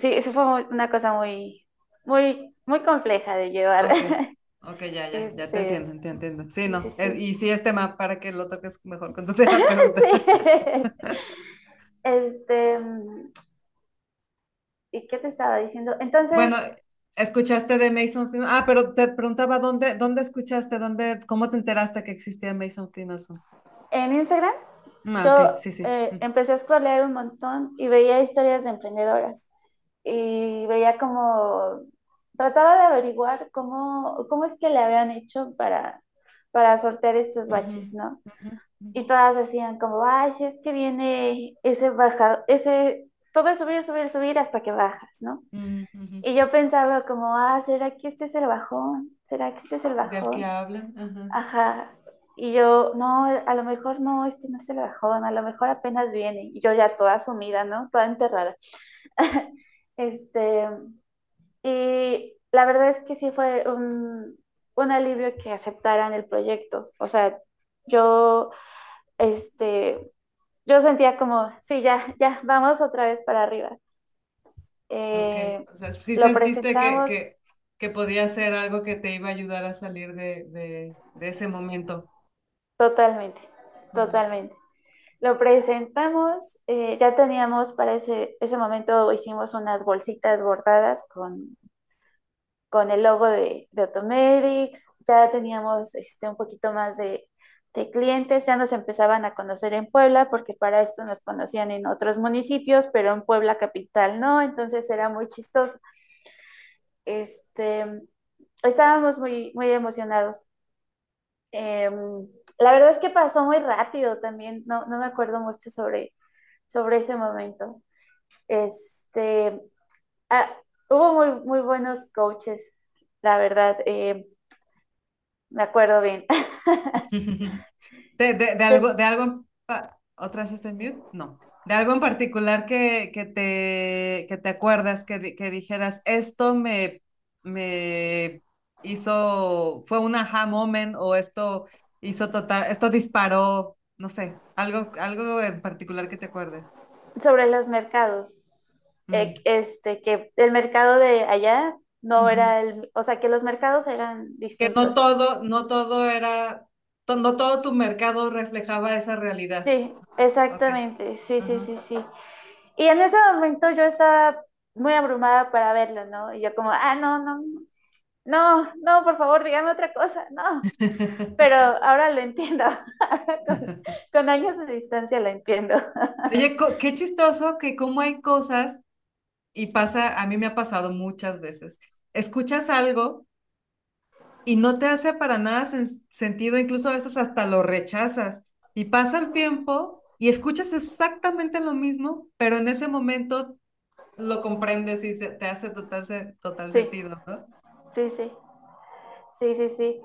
sí, eso fue una cosa muy, muy, muy compleja de llevar. ok, ok, ya, ya, ya te Este, entiendo, te entiendo. Sí, sí, sí, no, y sí es tema para que lo toques mejor con tu terapeuta. Sí. Este, ¿y qué te estaba diciendo? Entonces, Bueno, escuchaste de Mason Film. Ah, pero te preguntaba dónde, dónde escuchaste, dónde, cómo te enteraste que existía Mason Filmason. en Instagram, Ah, yo sí, sí. eh, empecé a scrollear un montón y veía historias de emprendedoras. Y veía como, trataba de averiguar cómo, cómo es que le habían hecho para, para sortear estos baches, ¿no? ujú, ujú, Y todas decían como, ay, si es que viene ese bajado, ese, todo es subir, subir, subir hasta que bajas, ¿no? ujú, ujú. Y yo pensaba como, ah, ¿será que este es el bajón? ¿Será que este es el Del que bajón? hablan. Ajá. Y yo, no, a lo mejor no, este no es el bajón, a lo mejor apenas viene. Y yo ya toda sumida, ¿no? Toda enterrada. Este, y la verdad es que sí fue un, un alivio que aceptaran el proyecto. O sea, yo, este, yo sentía como, sí, ya, ya, vamos otra vez para arriba. Eh, o sea, sí sentiste que, que, que podía ser algo que te iba a ayudar a salir de, de, de ese momento. totalmente, totalmente. Lo presentamos, eh, ya teníamos para ese, ese momento, hicimos unas bolsitas bordadas con, con el logo de, de Automedics, ya teníamos este, un poquito más de, de clientes, ya nos empezaban a conocer en Puebla, porque para esto nos conocían en otros municipios, pero en Puebla capital no, entonces era muy chistoso. Este, estábamos muy, muy emocionados. Eh, la verdad es que pasó muy rápido también, no, no me acuerdo mucho sobre, sobre ese momento. Este, ah, hubo muy, muy buenos coaches, la verdad, eh, me acuerdo bien. De, de, de algo, de algo, ¿otras está en mute? No. De algo en particular que, que te, que te acuerdas, que, que dijeras, esto me, me hizo, fue un aha moment o esto hizo total, esto disparó, no sé, algo, algo en particular que te acuerdes. sobre los mercados, eh, Mm, este, que el mercado de allá no era el, o sea, que los mercados eran Que no distintos. todo, no todo era, no todo tu mercado reflejaba esa realidad. Sí, exactamente, sí, sí, sí, sí. Y en ese momento yo estaba muy abrumada para verlo, ¿no? Y yo como, ah, no, no, no, no, por favor, dígame otra cosa, no. Pero ahora lo entiendo, ahora con, con años de distancia lo entiendo. Oye, qué chistoso que como hay cosas, y pasa, a mí me ha pasado muchas veces, escuchas algo y no te hace para nada sen- sentido, incluso a veces hasta lo rechazas, y pasa el tiempo y escuchas exactamente lo mismo, pero en ese momento lo comprendes y se- te hace total, total Sí, sentido, ¿no? Sí, sí, sí, sí, sí.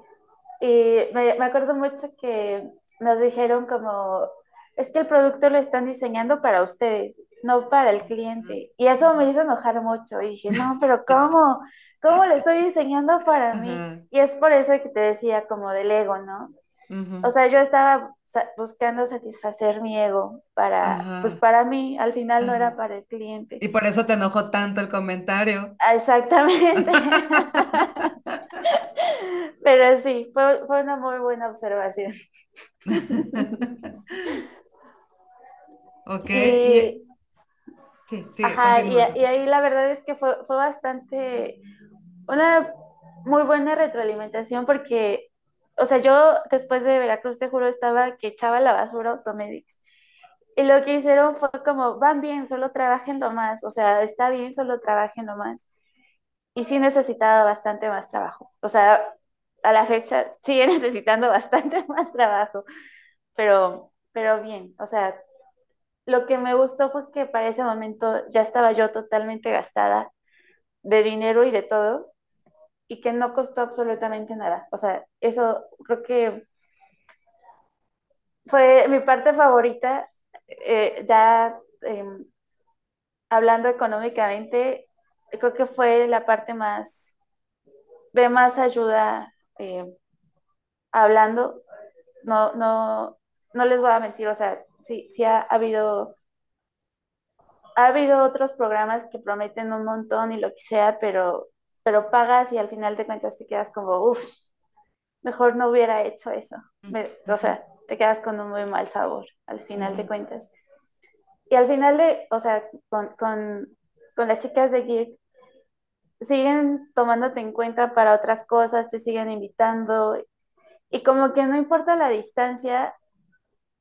Y me, me acuerdo mucho que nos dijeron como, es que el producto lo están diseñando para ustedes, no para el cliente. Y eso me hizo enojar mucho. Y dije, no, pero ¿cómo? ¿Cómo lo estoy diseñando para mí? Ajá, Y es por eso que te decía como del ego, ¿no? O ujú, sea, yo estaba buscando satisfacer mi ego para, pues para mí, al final no era para el cliente. Y por eso te enojó tanto el comentario. Ah, Exactamente. Pero sí, fue, fue una muy buena observación. Ok, y Y, sí, sí, ajá, y, y ahí la verdad es que fue, fue bastante, una muy buena retroalimentación porque, o sea, yo después de Veracruz, te juro, estaba que echaba la basura Automedics. Y lo que hicieron fue como, van bien, solo trabajen lo más, o sea, está bien, solo trabajen lo más. Y sí necesitaba bastante más trabajo. O sea, a la fecha sigue necesitando bastante más trabajo, pero, pero bien, o sea, lo que me gustó fue que para ese momento ya estaba yo totalmente gastada de dinero y de todo, y que no costó absolutamente nada. O sea, eso creo que fue mi parte favorita, eh, ya eh, hablando económicamente, creo que fue la parte más, de más ayuda eh, hablando. No, no, no les voy a mentir, o sea, sí, sí ha habido ha habido otros programas que prometen un montón y lo que sea, pero, pero pagas y al final de cuentas te quedas como, uff, mejor no hubiera hecho eso. Me, o sea, te quedas con un muy mal sabor al final de cuentas. Y al final de, o sea, con, con, con las chicas de Geek, siguen tomándote en cuenta para otras cosas, te siguen invitando y como que no importa la distancia,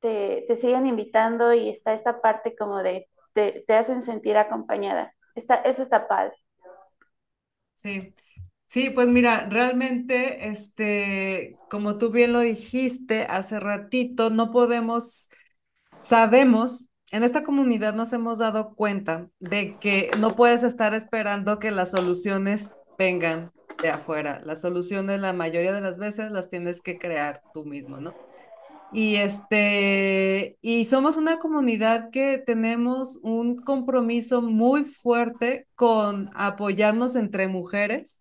te, te siguen invitando y está esta parte como de te, te hacen sentir acompañada. Está, eso está padre. Sí. Sí, pues mira, realmente, este, como tú bien lo dijiste hace ratito, no podemos, sabemos, en esta comunidad nos hemos dado cuenta de que no puedes estar esperando que las soluciones vengan de afuera. Las soluciones, la mayoría de las veces, las tienes que crear tú mismo, ¿no? Y este, y somos una comunidad que tenemos un compromiso muy fuerte con apoyarnos entre mujeres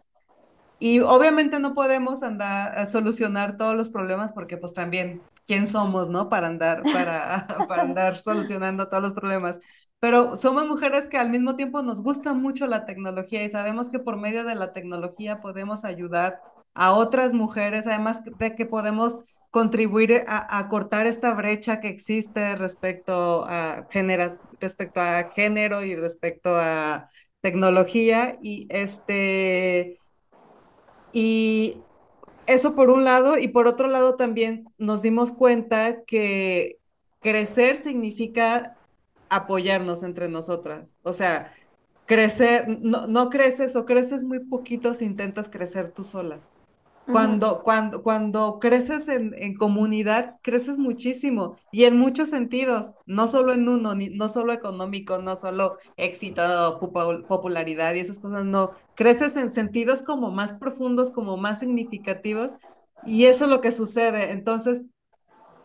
y obviamente no podemos andar a solucionar todos los problemas porque pues también, ¿quién somos, no? Para andar, para, para andar solucionando todos los problemas. Pero somos mujeres que al mismo tiempo nos gusta mucho la tecnología y sabemos que por medio de la tecnología podemos ayudar a otras mujeres, además de que podemos contribuir a, a cortar esta brecha que existe respecto a géneros, respecto a género y respecto a tecnología y este y eso por un lado, y por otro lado también nos dimos cuenta que crecer significa apoyarnos entre nosotras. O sea, crecer, no, no creces o creces muy poquito si intentas crecer tú sola. Cuando, cuando, cuando creces en, en comunidad, creces muchísimo y en muchos sentidos, no solo en uno, ni, no solo económico, no solo éxito, popu- popularidad y esas cosas, no, creces en sentidos como más profundos, como más significativos y eso es lo que sucede. Entonces,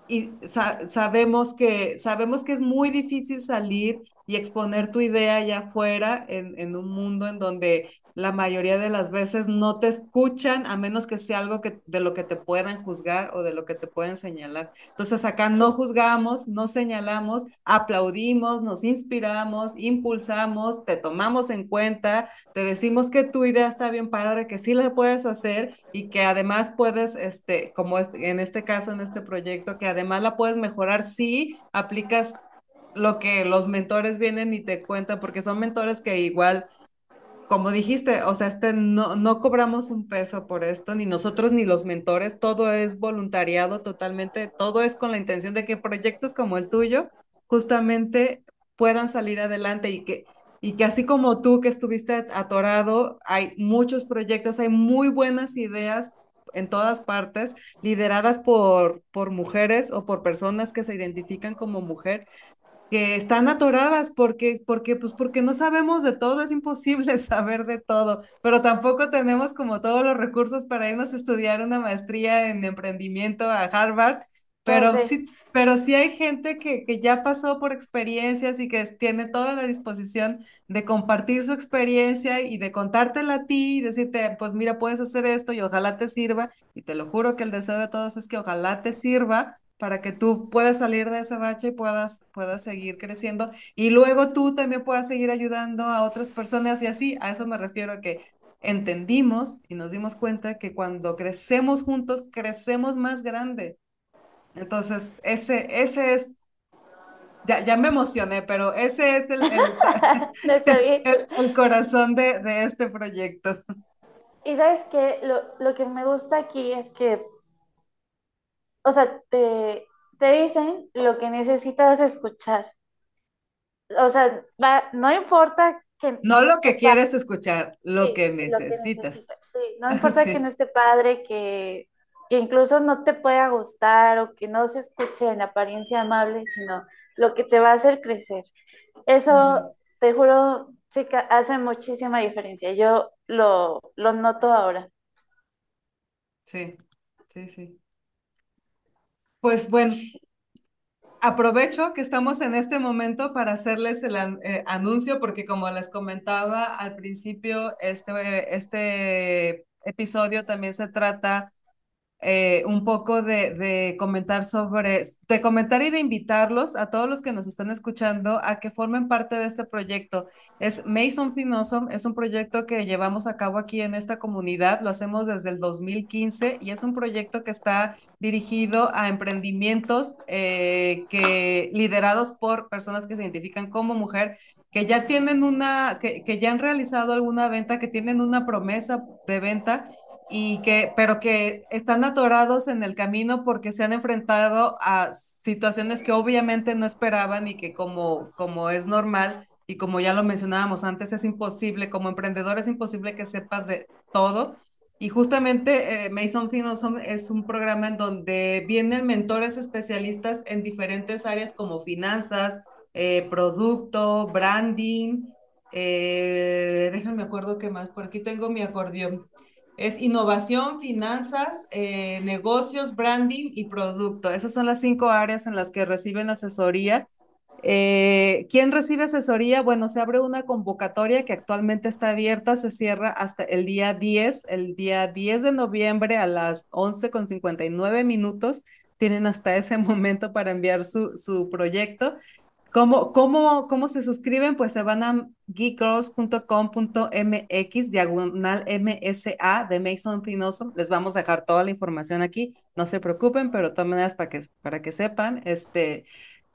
y sa- sabemos que, sabemos que es muy difícil salir y exponer tu idea allá afuera en, en un mundo en donde la mayoría de las veces no te escuchan a menos que sea algo que, de lo que te puedan juzgar o de lo que te pueden señalar. Entonces acá no juzgamos, no señalamos, aplaudimos, nos inspiramos, impulsamos, te tomamos en cuenta, te decimos que tu idea está bien padre, que sí la puedes hacer y que además puedes, este, como en este caso, en este proyecto, que además la puedes mejorar si aplicas lo que los mentores vienen y te cuentan, porque son mentores que igual como dijiste, o sea, este no, no cobramos un peso por esto, ni nosotros ni los mentores, todo es voluntariado totalmente, todo es con la intención de que proyectos como el tuyo justamente puedan salir adelante y que, y que así como tú que estuviste atorado, hay muchos proyectos, hay muy buenas ideas en todas partes, lideradas por, por mujeres o por personas que se identifican como mujer que están atoradas porque, porque, pues porque no sabemos de todo, es imposible saber de todo, pero tampoco tenemos como todos los recursos para irnos a estudiar una maestría en emprendimiento a Harvard, pero sé. sí, pero sí hay gente que, que ya pasó por experiencias y que tiene toda la disposición de compartir su experiencia y de contártela a ti y decirte, pues mira, puedes hacer esto y ojalá te sirva, y te lo juro que el deseo de todos es que ojalá te sirva para que tú puedas salir de ese bache y puedas, puedas seguir creciendo. Y luego tú también puedas seguir ayudando a otras personas y así, a eso me refiero que entendimos y nos dimos cuenta que cuando crecemos juntos, crecemos más grande. Entonces, ese, ese es, ya, ya me emocioné, pero ese es el, el, el, el corazón de, de, este proyecto. Y sabes que lo, lo, que me gusta aquí es que, o sea, te, te dicen lo que necesitas escuchar. O sea, va, no importa que... No lo que quieres escuchar, lo, sí, que, necesitas. lo que necesitas. Sí, no importa sí. que no esté padre, que, que incluso no te pueda gustar o que no se escuche en apariencia amable, sino lo que te va a hacer crecer. Eso, te juro, sí que hace muchísima diferencia. Yo lo, lo noto ahora. Sí, sí, sí. Pues bueno, aprovecho que estamos en este momento para hacerles el eh, anuncio, porque como les comentaba al principio, este, este episodio también se trata eh, un poco de, de, comentar sobre, de comentar y de invitarlos a todos los que nos están escuchando a que formen parte de este proyecto. Es Mason Something es un proyecto que llevamos a cabo aquí en esta comunidad, lo hacemos desde el 2015 y es un proyecto que está dirigido a emprendimientos eh, que, liderados por personas que se identifican como mujer, que ya tienen una, que ya han realizado alguna venta, que tienen una promesa de venta y que, pero que están atorados en el camino porque se han enfrentado a situaciones que obviamente no esperaban y que como, como es normal y como ya lo mencionábamos antes, es imposible, como emprendedor es imposible que sepas de todo. Y justamente eh, Mason Finosom es un programa en donde vienen mentores especialistas en diferentes áreas como finanzas, eh, producto, branding, eh, déjenme acuerdo qué más, por aquí tengo mi acordeón. Es innovación, finanzas, eh, negocios, branding y producto. Esas son las cinco áreas en las que reciben asesoría. Eh, ¿Quién recibe asesoría? Bueno, se abre una convocatoria que actualmente está abierta, se cierra hasta el día 10, el día 10 de noviembre a las 11.59 minutos. Tienen hasta ese momento para enviar su, su proyecto. ¿Cómo, cómo, ¿Cómo se suscriben? Pues se van a geekgirls.com.mx, diagonal MSA de Mason Finoso. Les vamos a dejar toda la información aquí. No se preocupen, pero de todas para que, para que sepan. Este,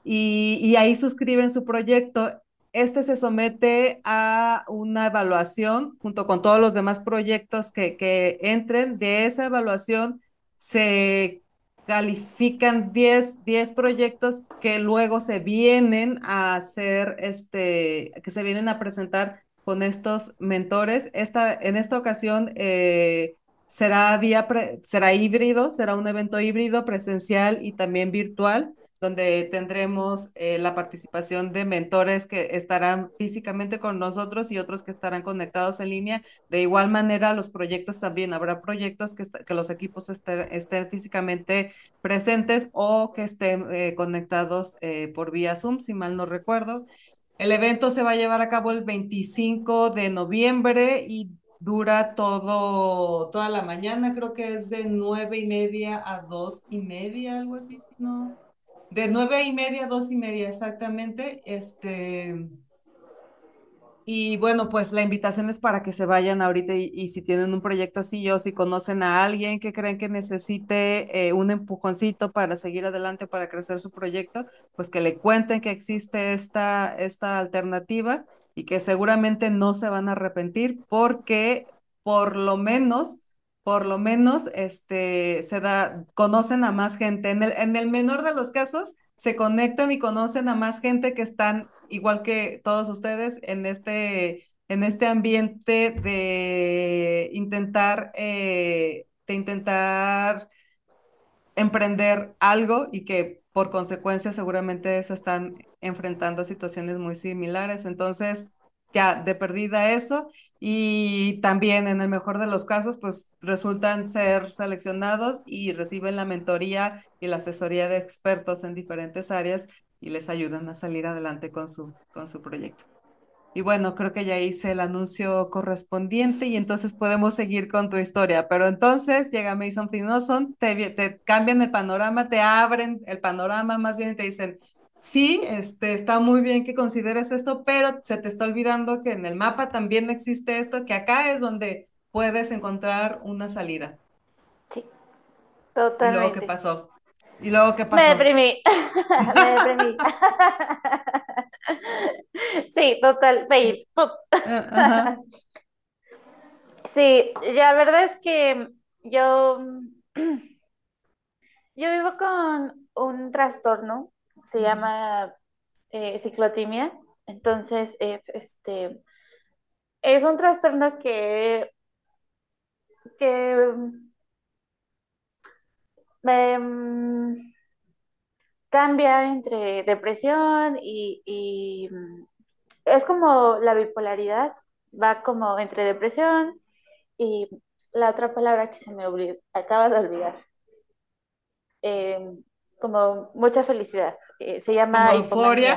y, y ahí suscriben su proyecto. Este se somete a una evaluación junto con todos los demás proyectos que, que entren. De esa evaluación se califican 10, 10 proyectos que luego se vienen a hacer, este, que se vienen a presentar con estos mentores. Esta, en esta ocasión eh, será, vía pre, será híbrido, será un evento híbrido, presencial y también virtual, donde tendremos eh, la participación de mentores que estarán físicamente con nosotros y otros que estarán conectados en línea. De igual manera, los proyectos también, habrá proyectos que, que los equipos estén, estén, físicamente presentes o que estén eh, conectados eh, por vía Zoom, si mal no recuerdo. El evento se va a llevar a cabo el 25 de noviembre y dura todo, toda la mañana, creo que es de nueve y media a dos y media, algo así, si no de nueve y media, dos y media exactamente. Este, y bueno, pues la invitación es para que se vayan ahorita y, y, si tienen un proyecto así o si conocen a alguien que creen que necesite eh, un empujoncito para seguir adelante, para crecer su proyecto, pues que le cuenten que existe esta, esta alternativa y que seguramente no se van a arrepentir porque por lo menos por lo menos este, se da, conocen a más gente. En el, en el menor de los casos, se conectan y conocen a más gente que están, igual que todos ustedes, en este, en este ambiente de intentar, eh, de intentar emprender algo y que por consecuencia seguramente se están enfrentando a situaciones muy similares. Entonces, ya de perdida eso y también en el mejor de los casos pues resultan ser seleccionados y reciben la mentoría y la asesoría de expertos en diferentes áreas y les ayudan a salir adelante con su, con su proyecto. Y bueno, creo que ya hice el anuncio correspondiente y entonces podemos seguir con tu historia. Pero entonces llega Mason Finoson, te, te cambian el panorama, te abren el panorama más bien y te dicen, sí, este, está muy bien que consideres esto, pero se te está olvidando que en el mapa también existe esto, que acá es donde puedes encontrar una salida. Sí, ¿Y luego qué totalmente. pasó? ¿Y luego qué Me pasó? deprimí, me deprimí. Sí, total. Ah, Ajá. Sí, la verdad es que yo, yo vivo con un trastorno, se llama eh, ciclotimia. Entonces, es, este, es un trastorno que, que em, cambia entre depresión y, y, mm, es como la bipolaridad, va como entre depresión y la otra palabra que se me acaba de olvidar, em, como mucha felicidad, eh, se llama euforia,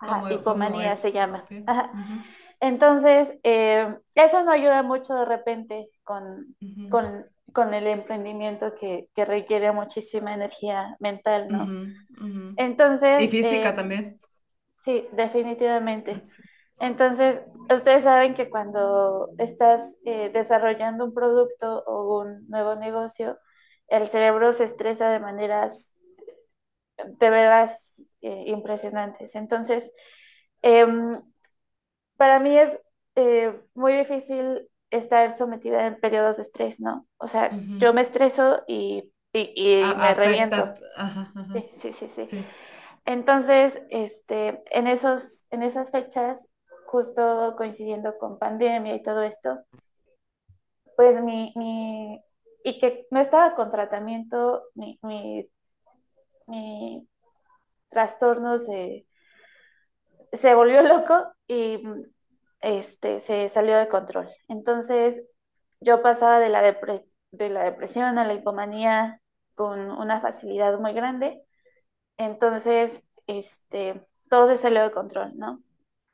Ajá, como, hipomanía se llama. Ajá. ujú, Entonces, eh, eso no ayuda mucho de repente con, con, con el emprendimiento que, que requiere muchísima energía mental, ¿no? ujú. Y Entonces, física eh, también. sí, Ah, definitivamente. sí. Entonces, ustedes saben que cuando estás eh, desarrollando un producto o un nuevo negocio, el cerebro se estresa de maneras de veras eh, impresionantes. Entonces, em, para mí es eh, muy difícil estar sometida en periodos de estrés, ¿no? O sea, yo me estreso y, y, y A- me reviento. Ajá, ajá. Sí, sí, sí, sí. Sí. Entonces, este, en esos, en esas fechas, justo coincidiendo con pandemia y todo esto, pues mi, mi, y que no estaba con tratamiento, mi, mi, mi trastorno se, se volvió loco y este, se salió de control. Entonces, yo pasaba de la, de la depresión a la hipomanía con una facilidad muy grande. Entonces, este, todo se salió de control, ¿no?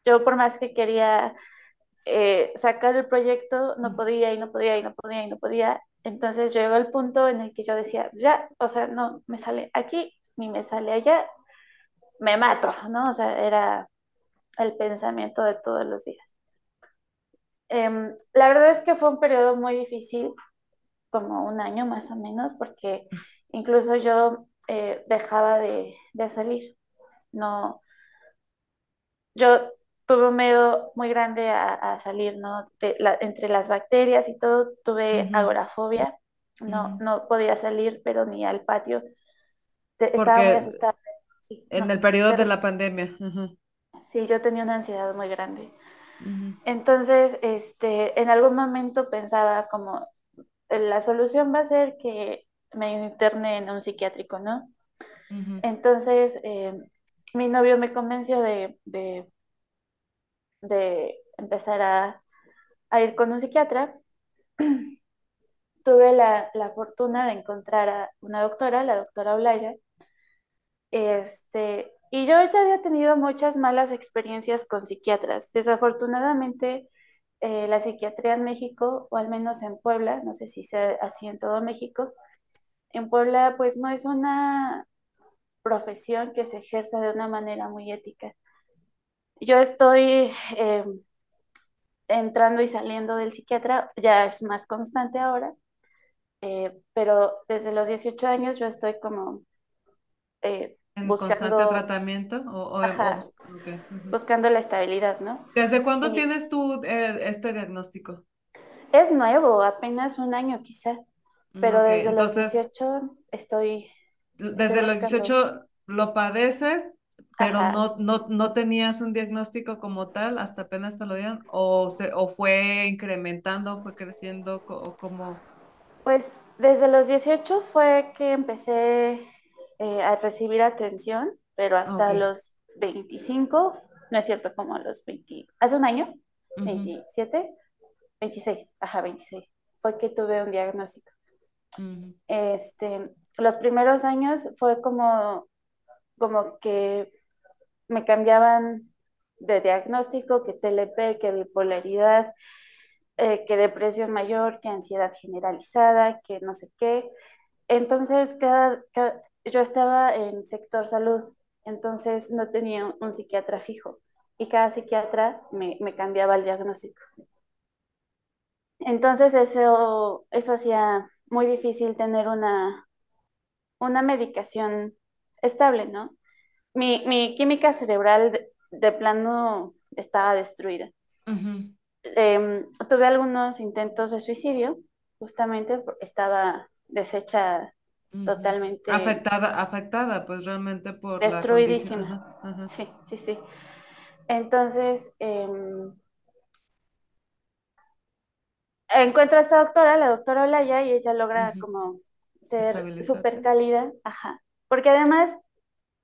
Yo por más que quería eh, sacar el proyecto, no podía y no podía y no podía y no podía. Entonces llegó el punto en el que yo decía, ya, o sea, no me sale aquí ni me sale allá, me mato, ¿no? O sea, era el pensamiento de todos los días. Eh, la verdad es que fue un periodo muy difícil, como un año más o menos, porque incluso yo eh, dejaba de, de salir. No, yo tuve un miedo muy grande a, a salir, ¿no? De la- entre las bacterias y todo, tuve agorafobia. No, no podía salir, pero ni al patio. Estaba muy asustada. Sí, en no. el periodo de la pandemia. Sí, yo tenía una ansiedad muy grande. Entonces, este, en algún momento pensaba como, la solución va a ser que me interne en un psiquiátrico, ¿no? Entonces, eh, mi novio me convenció de, de, de empezar a, a ir con un psiquiatra. Tuve la, la fortuna de encontrar a una doctora, la doctora Olaya, este, y yo ya había tenido muchas malas experiencias con psiquiatras. Desafortunadamente, eh, la psiquiatría en México, o al menos en Puebla, no sé si sea así en todo México, en Puebla pues no es una profesión que se ejerza de una manera muy ética. Yo estoy eh, entrando y saliendo del psiquiatra, ya es más constante ahora, eh, pero desde los 18 años yo estoy como En constante tratamiento o, buscando la estabilidad, ¿no? ¿Desde cuándo tienes tú eh, este diagnóstico? es nuevo, apenas un año quizá, pero desde los entonces 18 estoy, estoy desde los buscando, 18 lo padeces, pero ajá, no, no, no tenías un diagnóstico como tal, hasta apenas te lo dieron, o, se, o fue incrementando, fue creciendo, o como, pues desde los 18 fue que empecé eh, a recibir atención, pero hasta los 25 no es cierto, como a los 20, hace un año, ujú, 27, 26, ajá, 26, fue que tuve un diagnóstico. Este, los primeros años fue como, como que me cambiaban de diagnóstico, que TLP, que bipolaridad, eh, que depresión mayor, que ansiedad generalizada, que no sé qué. Entonces, cada, cada- yo estaba en sector salud, entonces no tenía un, un psiquiatra fijo y cada psiquiatra me, me cambiaba el diagnóstico. Entonces eso, eso hacía muy difícil tener una, una medicación estable, ¿no? Mi, mi química cerebral de, de plano estaba destruida. Em, tuve algunos intentos de suicidio, justamente porque estaba deshecha. Totalmente Afectada, afectada, pues realmente por la condición. destruidísima. Ajá, ajá. Sí, sí, sí. Entonces, em, encuentro a esta doctora, la doctora Olaya, y ella logra como ser súper cálida, ajá. Porque además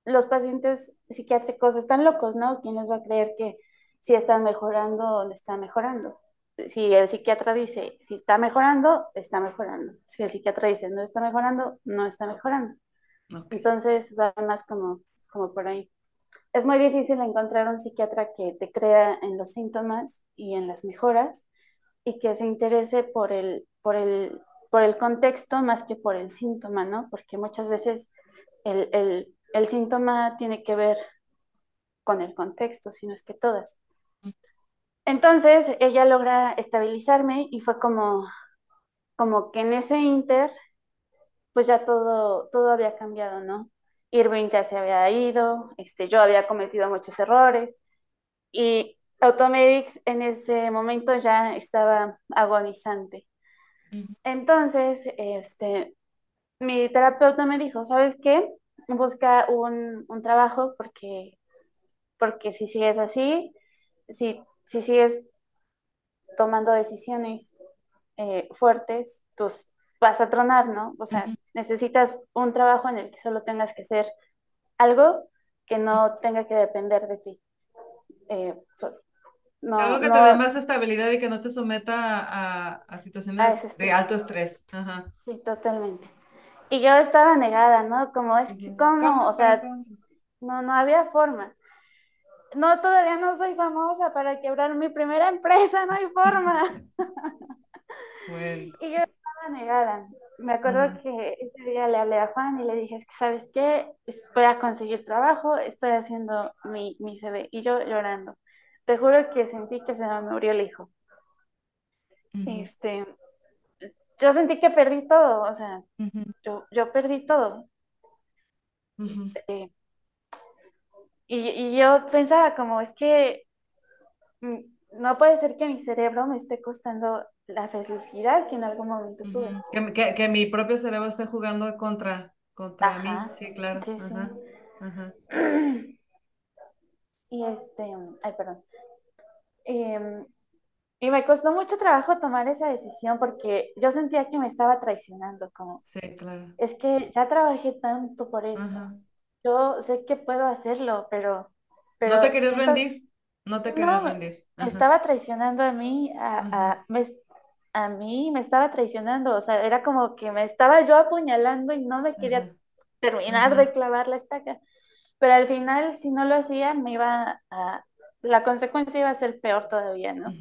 los pacientes psiquiátricos están locos, ¿no? ¿Quién les va a creer que si están mejorando o no están mejorando? Si el psiquiatra dice, si está mejorando, está mejorando. Si el psiquiatra dice, no está mejorando, no está mejorando. Entonces va más como, como por ahí. Es muy difícil encontrar un psiquiatra que te crea en los síntomas y en las mejoras y que se interese por el, por el, por el contexto más que por el síntoma, ¿no? Porque muchas veces el, el, el síntoma tiene que ver con el contexto, sino es que todas. Entonces ella logra estabilizarme y fue como, como que en ese inter, pues ya todo, todo había cambiado, ¿no? Irving ya se había ido, este, yo había cometido muchos errores y Automedics en ese momento ya estaba agonizante. Entonces, este, mi terapeuta me dijo, ¿sabes qué? Busca un, un trabajo porque, porque si sigues así, si, si sigues tomando decisiones eh, fuertes, pues vas a tronar, ¿no? O sea, necesitas un trabajo en el que solo tengas que hacer algo que no tenga que depender de ti. Eh, so- no, Algo que te dé más estabilidad y que no te someta a, situaciones de alto estrés. Ajá. Sí, totalmente. Y yo estaba negada, ¿no? Como es que. ¿cómo? O sea, cómo. no, no había forma. No, todavía no soy famosa para quebrar mi primera empresa, no hay forma. Bueno. Y yo estaba negada. Me acuerdo que ese día le hablé a Juan y le dije, es que, ¿sabes qué? Voy a conseguir trabajo, estoy haciendo mi, mi CV. Y yo llorando. Te juro que sentí que se me murió el hijo. Este, yo sentí que perdí todo, o sea, yo, yo perdí todo. Eh, y, y yo pensaba como, es que mm, no puede ser que mi cerebro me esté costando la felicidad que en algún momento tuve. Que, que, que mi propio cerebro esté jugando contra, contra mí. Sí, claro. sí, sí. Ajá, ajá. Y este, ay, perdón. Em, y me costó mucho trabajo tomar esa decisión porque yo sentía que me estaba traicionando, como, Sí, claro. es que ya trabajé tanto por esto. Ajá. Yo sé que puedo hacerlo, pero, ¿No te querías rendir? No te querías no, rendir. me estaba traicionando a mí, a, a, me- a mí me estaba traicionando, o sea, era como que me estaba yo apuñalando y no me quería ajá, terminar de clavar la estaca. Pero al final, si no lo hacía, me iba a, la consecuencia iba a ser peor todavía, ¿no?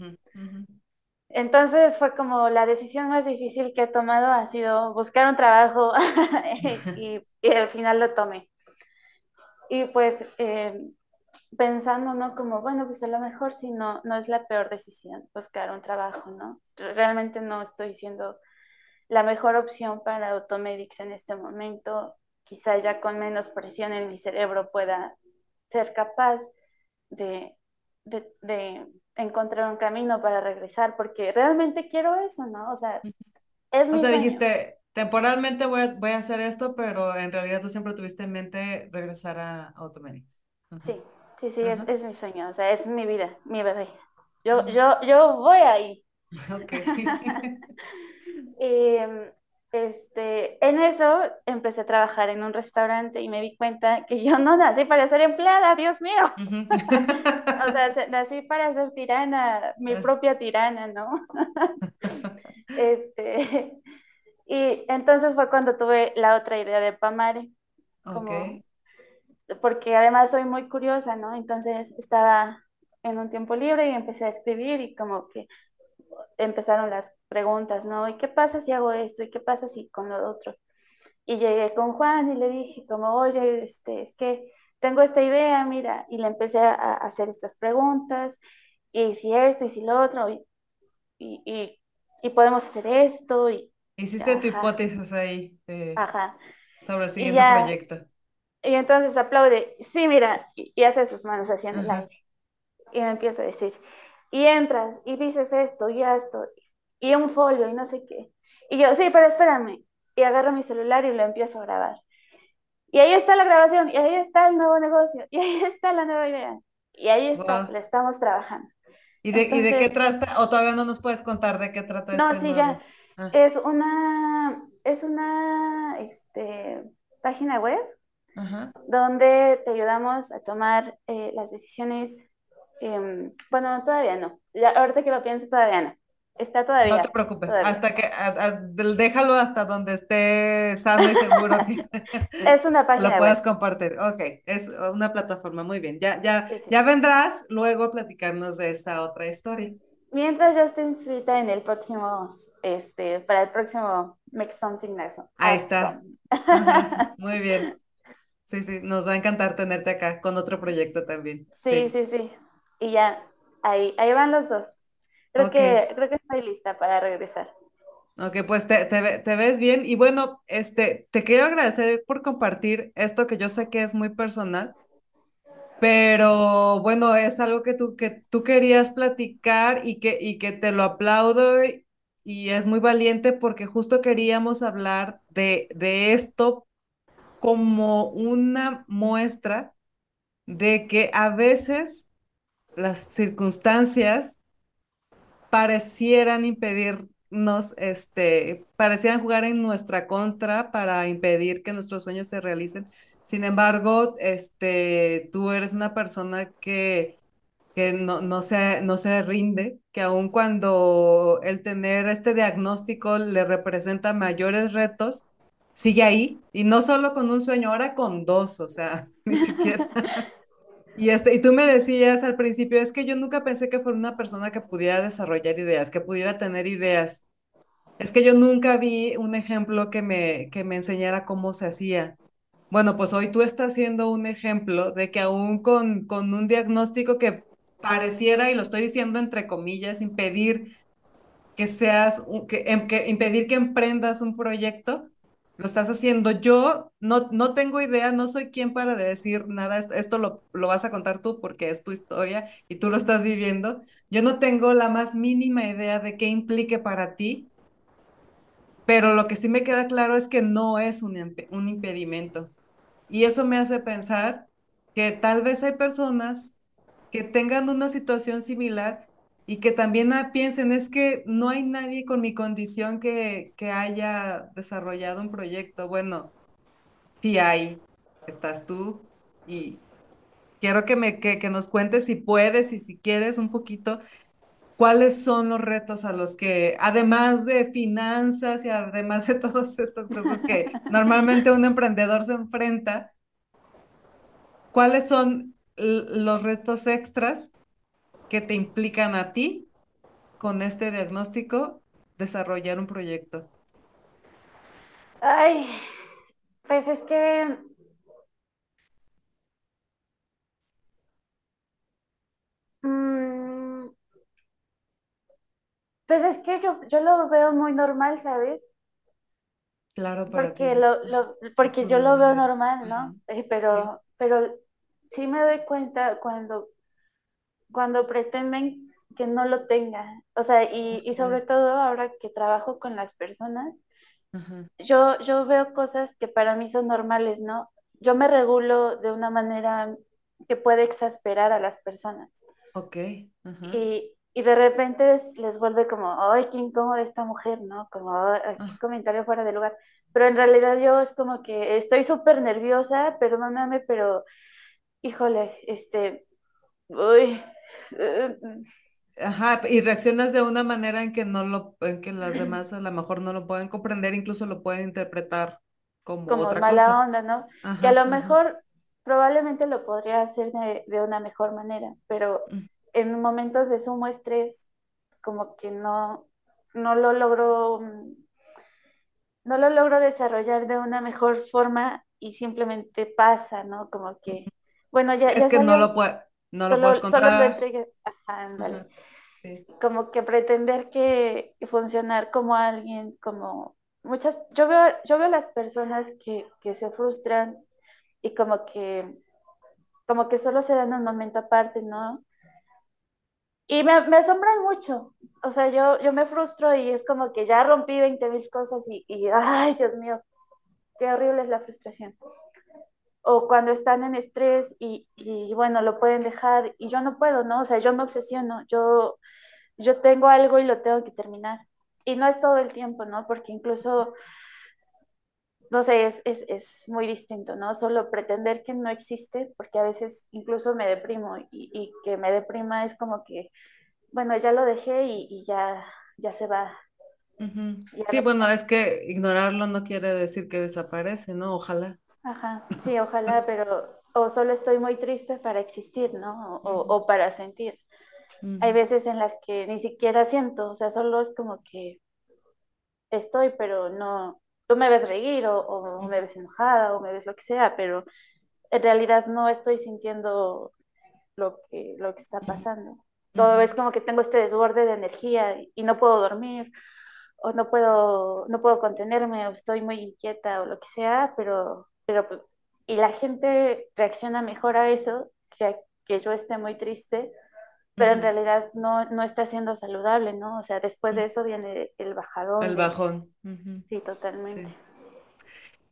Entonces fue como la decisión más difícil que he tomado ha sido buscar un trabajo y, y al final lo tomé. Y pues eh, pensando, ¿no? Como, bueno, pues a lo mejor si no, no es la peor decisión buscar un trabajo, ¿no? Realmente no estoy siendo la mejor opción para Automedics en este momento. Quizá ya con menos presión en mi cerebro pueda ser capaz de, de, de encontrar un camino para regresar, porque realmente quiero eso, ¿no? O sea, es O mi sea, sueño. dijiste, temporalmente voy a, voy a hacer esto, pero en realidad tú siempre tuviste en mente regresar a Automedics. Ajá, Sí, sí, sí, es, ajá, es mi sueño, o sea, es mi vida, mi bebé. Yo, ujú. yo, yo voy ahí. Ok. Y, este, en eso empecé a trabajar en un restaurante y me di cuenta que yo no nací para ser empleada, Dios mío. O sea, se- nací para ser tirana, mi propia tirana, ¿no? Este, y entonces fue cuando tuve la otra idea de Pamare, como, porque además soy muy curiosa, ¿no? Entonces estaba en un tiempo libre y empecé a escribir y como que empezaron las preguntas, ¿no? ¿Y qué pasa si hago esto? ¿Y qué pasa si con lo otro? Y llegué con Juan y le dije como, oye, este, es que tengo esta idea, mira, y le empecé a, a hacer estas preguntas, y si esto, y si lo otro, y, y, y y podemos hacer esto y, Hiciste tu ajá, hipótesis ahí eh, ajá. sobre el Y siguiente ya, proyecto. y entonces aplaude, sí, mira, y, y hace sus manos así en el aire. Y me empieza a decir, y entras y dices esto y esto, y un folio y no sé qué. Y yo, sí, pero espérame. Y agarro mi celular y lo empiezo a grabar. Y ahí está la grabación, y ahí está el nuevo negocio, y ahí está la nueva idea. Y ahí está, Wow. la estamos trabajando. ¿Y de, y de qué Entonces, trata? ¿O todavía no nos puedes contar de qué trata no, este sí, ya. Ah, Es una, es una este, página web ajá. donde te ayudamos a tomar eh, las decisiones. em, bueno, todavía no. Ya, ahorita que lo pienso, todavía no. Está No te todavía, preocupes. todavía. Hasta que, a- a- déjalo hasta donde esté sano y seguro que Es una lo página puedas web. compartir. Ok, es una plataforma. Muy bien. Ya, ya, Sí, sí. ya vendrás luego a platicarnos de esta otra historia. Mientras yo estoy inscrita en el próximo, este, para el próximo Make Something Awesome. Ahí está. Ajá, muy bien. Sí, sí, nos va a encantar tenerte acá con otro proyecto también. Sí, Sí. sí, sí. Y ya, ahí, ahí van los dos. Creo que, creo que estoy lista para regresar. Ok, pues te, te, ve- te ves bien. Y bueno, este, te quiero agradecer por compartir esto que yo sé que es muy personal, pero bueno, es algo que tú, que tú querías platicar y que, y que te lo aplaudo y, y es muy valiente porque justo queríamos hablar de, de esto como una muestra de que a veces las circunstancias parecieran impedirnos, este, parecieran jugar en nuestra contra para impedir que nuestros sueños se realicen. Sin embargo, este, tú eres una persona que, que no, no se, no se rinde, que aun cuando el tener este diagnóstico le representa mayores retos, sigue ahí, y no solo con un sueño, ahora con dos, o sea, ni siquiera. Y, este, y tú me decías al principio, es que yo nunca pensé que fuera una persona que pudiera desarrollar ideas, que pudiera tener ideas. Es que yo nunca vi un ejemplo que me, que me enseñara cómo se hacía. Bueno, pues hoy tú estás siendo un ejemplo de que aún con, con un diagnóstico que pareciera, y lo estoy diciendo entre comillas, impedir que seas, em- que impedir que emprendas un proyecto, lo estás haciendo. Yo no, no tengo idea, no soy quien para decir nada, esto, esto lo, lo vas a contar tú porque es tu historia y tú lo estás viviendo. Yo no tengo la más mínima idea de qué implique para ti, pero lo que sí me queda claro es que no es un, un impedimento. Y eso me hace pensar que tal vez hay personas que tengan una situación similar y que también ah, piensen, es que no hay nadie con mi condición que, que haya desarrollado un proyecto. Bueno, sí hay, estás tú y quiero que, me, que, que nos cuentes si puedes y si quieres un poquito. ¿Cuáles son los retos a los que, además de finanzas y además de todas estas cosas que normalmente un emprendedor se enfrenta, cuáles son los retos extras que te implican a ti con este diagnóstico desarrollar un proyecto? Ay, pues es que, mm, pues es que yo, yo lo veo muy normal, ¿sabes? Claro, para Porque ti lo, lo, porque yo lo veo normal, Ajá, ¿no? Eh, sí, pero, pero sí me doy cuenta cuando, cuando pretenden que no lo tenga. O sea, y, y sobre todo ahora que trabajo con las personas, yo, yo veo cosas que para mí son normales, ¿no? Yo me regulo de una manera que puede exasperar a las personas. ok, Y, y de repente es- les vuelve como, ay, qué incómoda esta mujer, ¿no? Como, "Ay, qué ah, comentario fuera de lugar. Pero en realidad yo es como que estoy súper nerviosa, perdóname, pero híjole, este, uy, ajá, y reaccionas de una manera en que no lo, en que las demás a lo mejor no lo pueden comprender, incluso lo pueden interpretar como como otra mala cosa. onda, ¿no? Que a Ajá, lo ajá, mejor probablemente lo podría hacer de, de una mejor manera, pero mm, en momentos de sumo estrés, como que no, no lo logro, no lo logro desarrollar de una mejor forma y simplemente pasa, ¿no? Como que, bueno, ya, es ya que no lo puede, no lo puedes solo lo controlar. ajá, ándale. Ajá, sí. como que pretender que funcionar como alguien, como muchas, yo veo, yo veo las personas que, que se frustran y como que, como que solo se dan un momento aparte, ¿no? Y me, me asombran mucho, o sea, yo, yo me frustro y es como que ya rompí 20 mil cosas y, y, ay, Dios mío, qué horrible es la frustración. O cuando están en estrés y, y bueno, lo pueden dejar y yo no puedo, ¿no? O sea, yo me obsesiono, yo yo tengo algo y lo tengo que terminar. Y no es todo el tiempo, ¿no? Porque incluso, no sé, es, es, es muy distinto, ¿no? Solo pretender que no existe, porque a veces incluso me deprimo y, y que me deprima es como que, bueno, ya lo dejé y, y ya, ya se va. Sí, bueno, es que ignorarlo no quiere decir que desaparece, ¿no? Ojalá. Ajá, sí, ojalá, pero o solo estoy muy triste para existir, ¿no? O, o para sentir. Hay ujú, veces en las que ni siquiera siento, o sea, solo es como que estoy, pero no, tú me ves reír o, o me ves enojada o me ves lo que sea, pero en realidad no estoy sintiendo lo que, lo que está pasando. Todo es como que tengo este desborde de energía y, y no puedo dormir o no puedo, no puedo contenerme o estoy muy inquieta o lo que sea, pero, pero pues, y la gente reacciona mejor a eso que a que yo esté muy triste, pero en realidad no, no está siendo saludable, ¿no? O sea, después de ujú. eso viene el bajadón El bajón. sí, totalmente. Sí.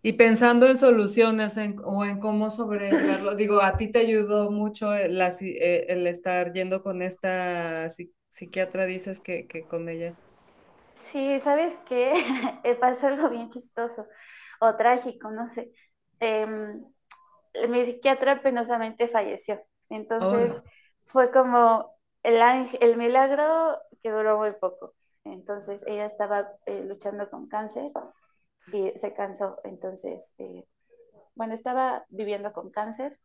Y pensando en soluciones en- o en cómo sobrellevarlo, digo, a ti te ayudó mucho el, eh, el estar yendo con esta psi- psiquiatra, dices que, que con ella. Sí, ¿sabes qué? Pasó algo bien chistoso o trágico, no sé. Em, mi psiquiatra penosamente falleció. Entonces Oh, fue como el, ángel- el milagro que duró muy poco. Entonces ella estaba eh, luchando con cáncer y se cansó. Entonces, eh, bueno, estaba viviendo con cáncer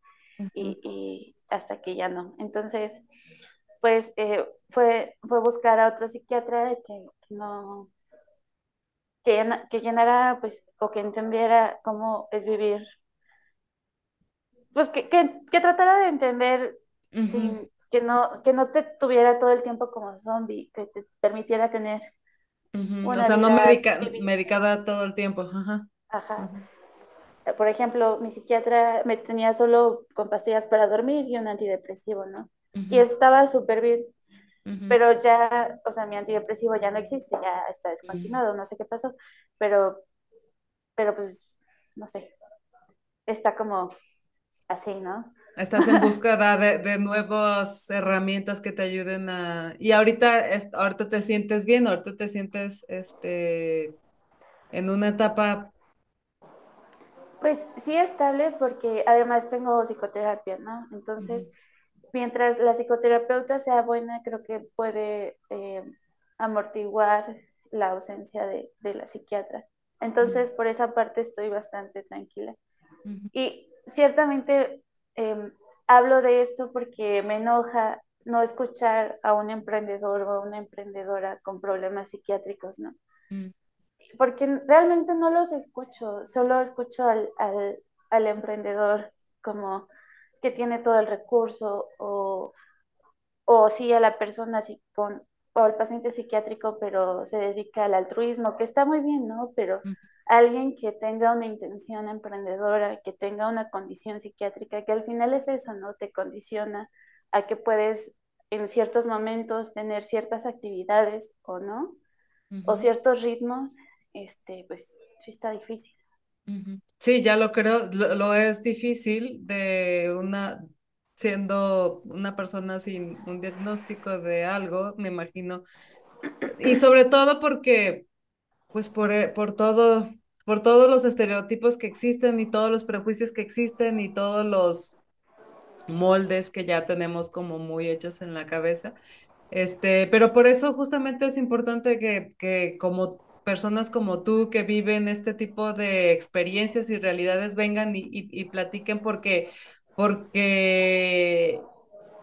y, y hasta que ya no. Entonces, pues eh, fue, fue buscar a otro psiquiatra que, que no que llenara, pues, o que entendiera cómo es vivir, pues que, que, que tratara de entender ujú, sin que no, que no te tuviera todo el tiempo como zombie, que te permitiera tener ujú. O una sea, no medica, medicada todo el tiempo. Ajá, Ajá. ujú, Por ejemplo, mi psiquiatra me tenía solo con pastillas para dormir y un antidepresivo, ¿no? Y ujú, estaba súper bien, ujú, pero ya, o sea, mi antidepresivo ya no existe, ya está descontinuado, no sé qué pasó, pero, pero pues, no sé, está como así, ¿no? Estás en búsqueda de, de nuevas herramientas que te ayuden a... Y ahorita, ahorita te sientes bien, ahorita te sientes este, en una etapa... Pues sí estable porque además tengo psicoterapia, ¿no? Entonces, mientras la psicoterapeuta sea buena, creo que puede eh, amortiguar la ausencia de, de la psiquiatra. Entonces, por esa parte estoy bastante tranquila. Y ciertamente eh, hablo de esto porque me enoja no escuchar a un emprendedor o a una emprendedora con problemas psiquiátricos, ¿no? ujú, porque realmente no los escucho, solo escucho al, al, al emprendedor como que tiene todo el recurso o, o sí a la persona así con, o al paciente psiquiátrico, pero se dedica al altruismo, que está muy bien, ¿no? Pero alguien que tenga una intención emprendedora, que tenga una condición psiquiátrica, que al final es eso, ¿no? Te condiciona a que puedes en ciertos momentos tener ciertas actividades o no, o ciertos ritmos, este, pues sí está difícil. Sí, ya lo creo, lo, lo es difícil de una, siendo una persona sin un diagnóstico de algo, me imagino, y sobre todo porque Pues por, eh, por todo, por todos los estereotipos que existen y todos los prejuicios que existen y todos los moldes que ya tenemos como muy hechos en la cabeza. Este, pero por eso justamente es importante que, que como personas como tú que viven este tipo de experiencias y realidades vengan y, y, y platiquen porque, porque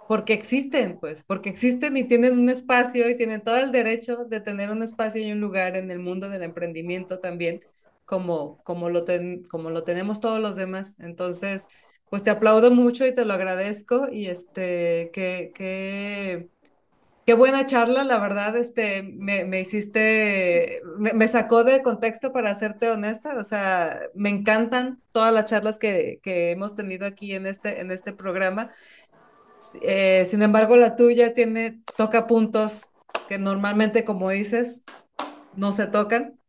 porque existen, pues, porque existen y tienen un espacio y tienen todo el derecho de tener un espacio y un lugar en el mundo del emprendimiento también, como, como lo, ten, como lo tenemos todos los demás. Entonces, pues te aplaudo mucho y te lo agradezco y este, que, que, Qué buena charla, la verdad, este, me, me hiciste, me, me, sacó de contexto para serte honesta, o sea, me encantan todas las charlas que, que hemos tenido aquí en este, en este programa. Eh, sin embargo, la tuya tiene, toca puntos que normalmente, como dices, no se tocan.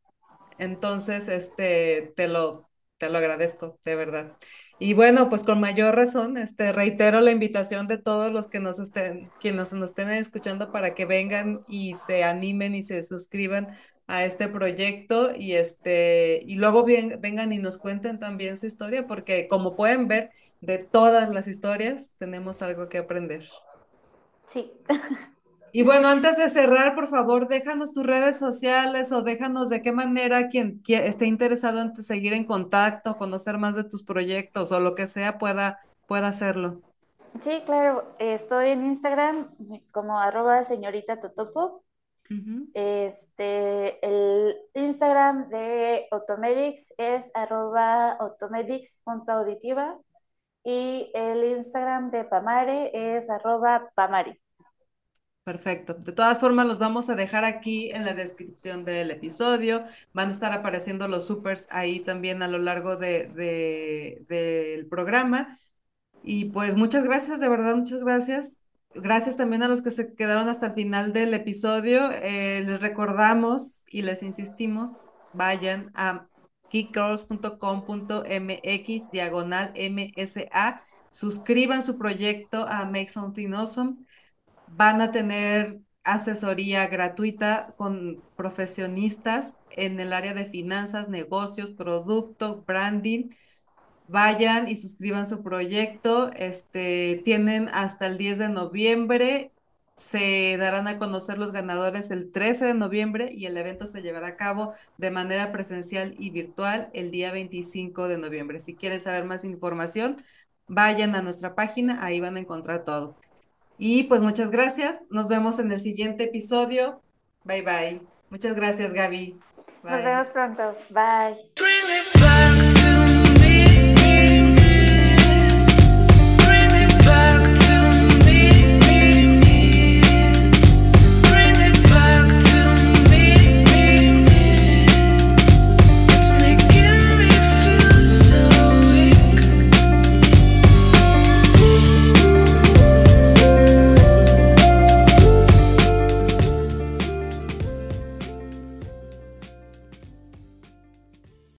Entonces, este, te lo, te lo agradezco, de verdad. Y bueno, pues con mayor razón, este, reitero la invitación de todos los que nos estén, quienes nos estén escuchando para que vengan y se animen y se suscriban a este proyecto y este y luego bien, vengan y nos cuenten también su historia porque como pueden ver de todas las historias tenemos algo que aprender. Sí. Y bueno, antes de cerrar, por favor, déjanos tus redes sociales o déjanos de qué manera quien, esté interesado en seguir en contacto, conocer más de tus proyectos o lo que sea pueda, pueda hacerlo. Sí, claro. Estoy en Instagram como arroba señorita Totopo. Este, el Instagram de Automedics es arroba automedics.auditiva y el Instagram de Pamare es arroba Pamari. Perfecto. De todas formas, los vamos a dejar aquí en la descripción del episodio. Van a estar apareciendo los supers ahí también a lo largo de, del programa. Y pues muchas gracias, de verdad, muchas gracias. Gracias también a los que se quedaron hasta el final del episodio. Eh, les recordamos y les insistimos, vayan a geekgirls.com.mx diagonal MSA, suscriban su proyecto a Make Something Awesome van a tener asesoría gratuita con profesionistas en el área de finanzas, negocios, producto, branding. Vayan y suscriban su proyecto. Este, tienen hasta el 10 de noviembre. Se darán a conocer los ganadores el 13 de noviembre y el evento se llevará a cabo de manera presencial y virtual el día 25 de noviembre. Si quieren saber más información, vayan a nuestra página, ahí van a encontrar todo. Y pues muchas gracias. Nos vemos en el siguiente episodio. Bye bye. Muchas gracias, Gaby. Nos vemos pronto. Bye.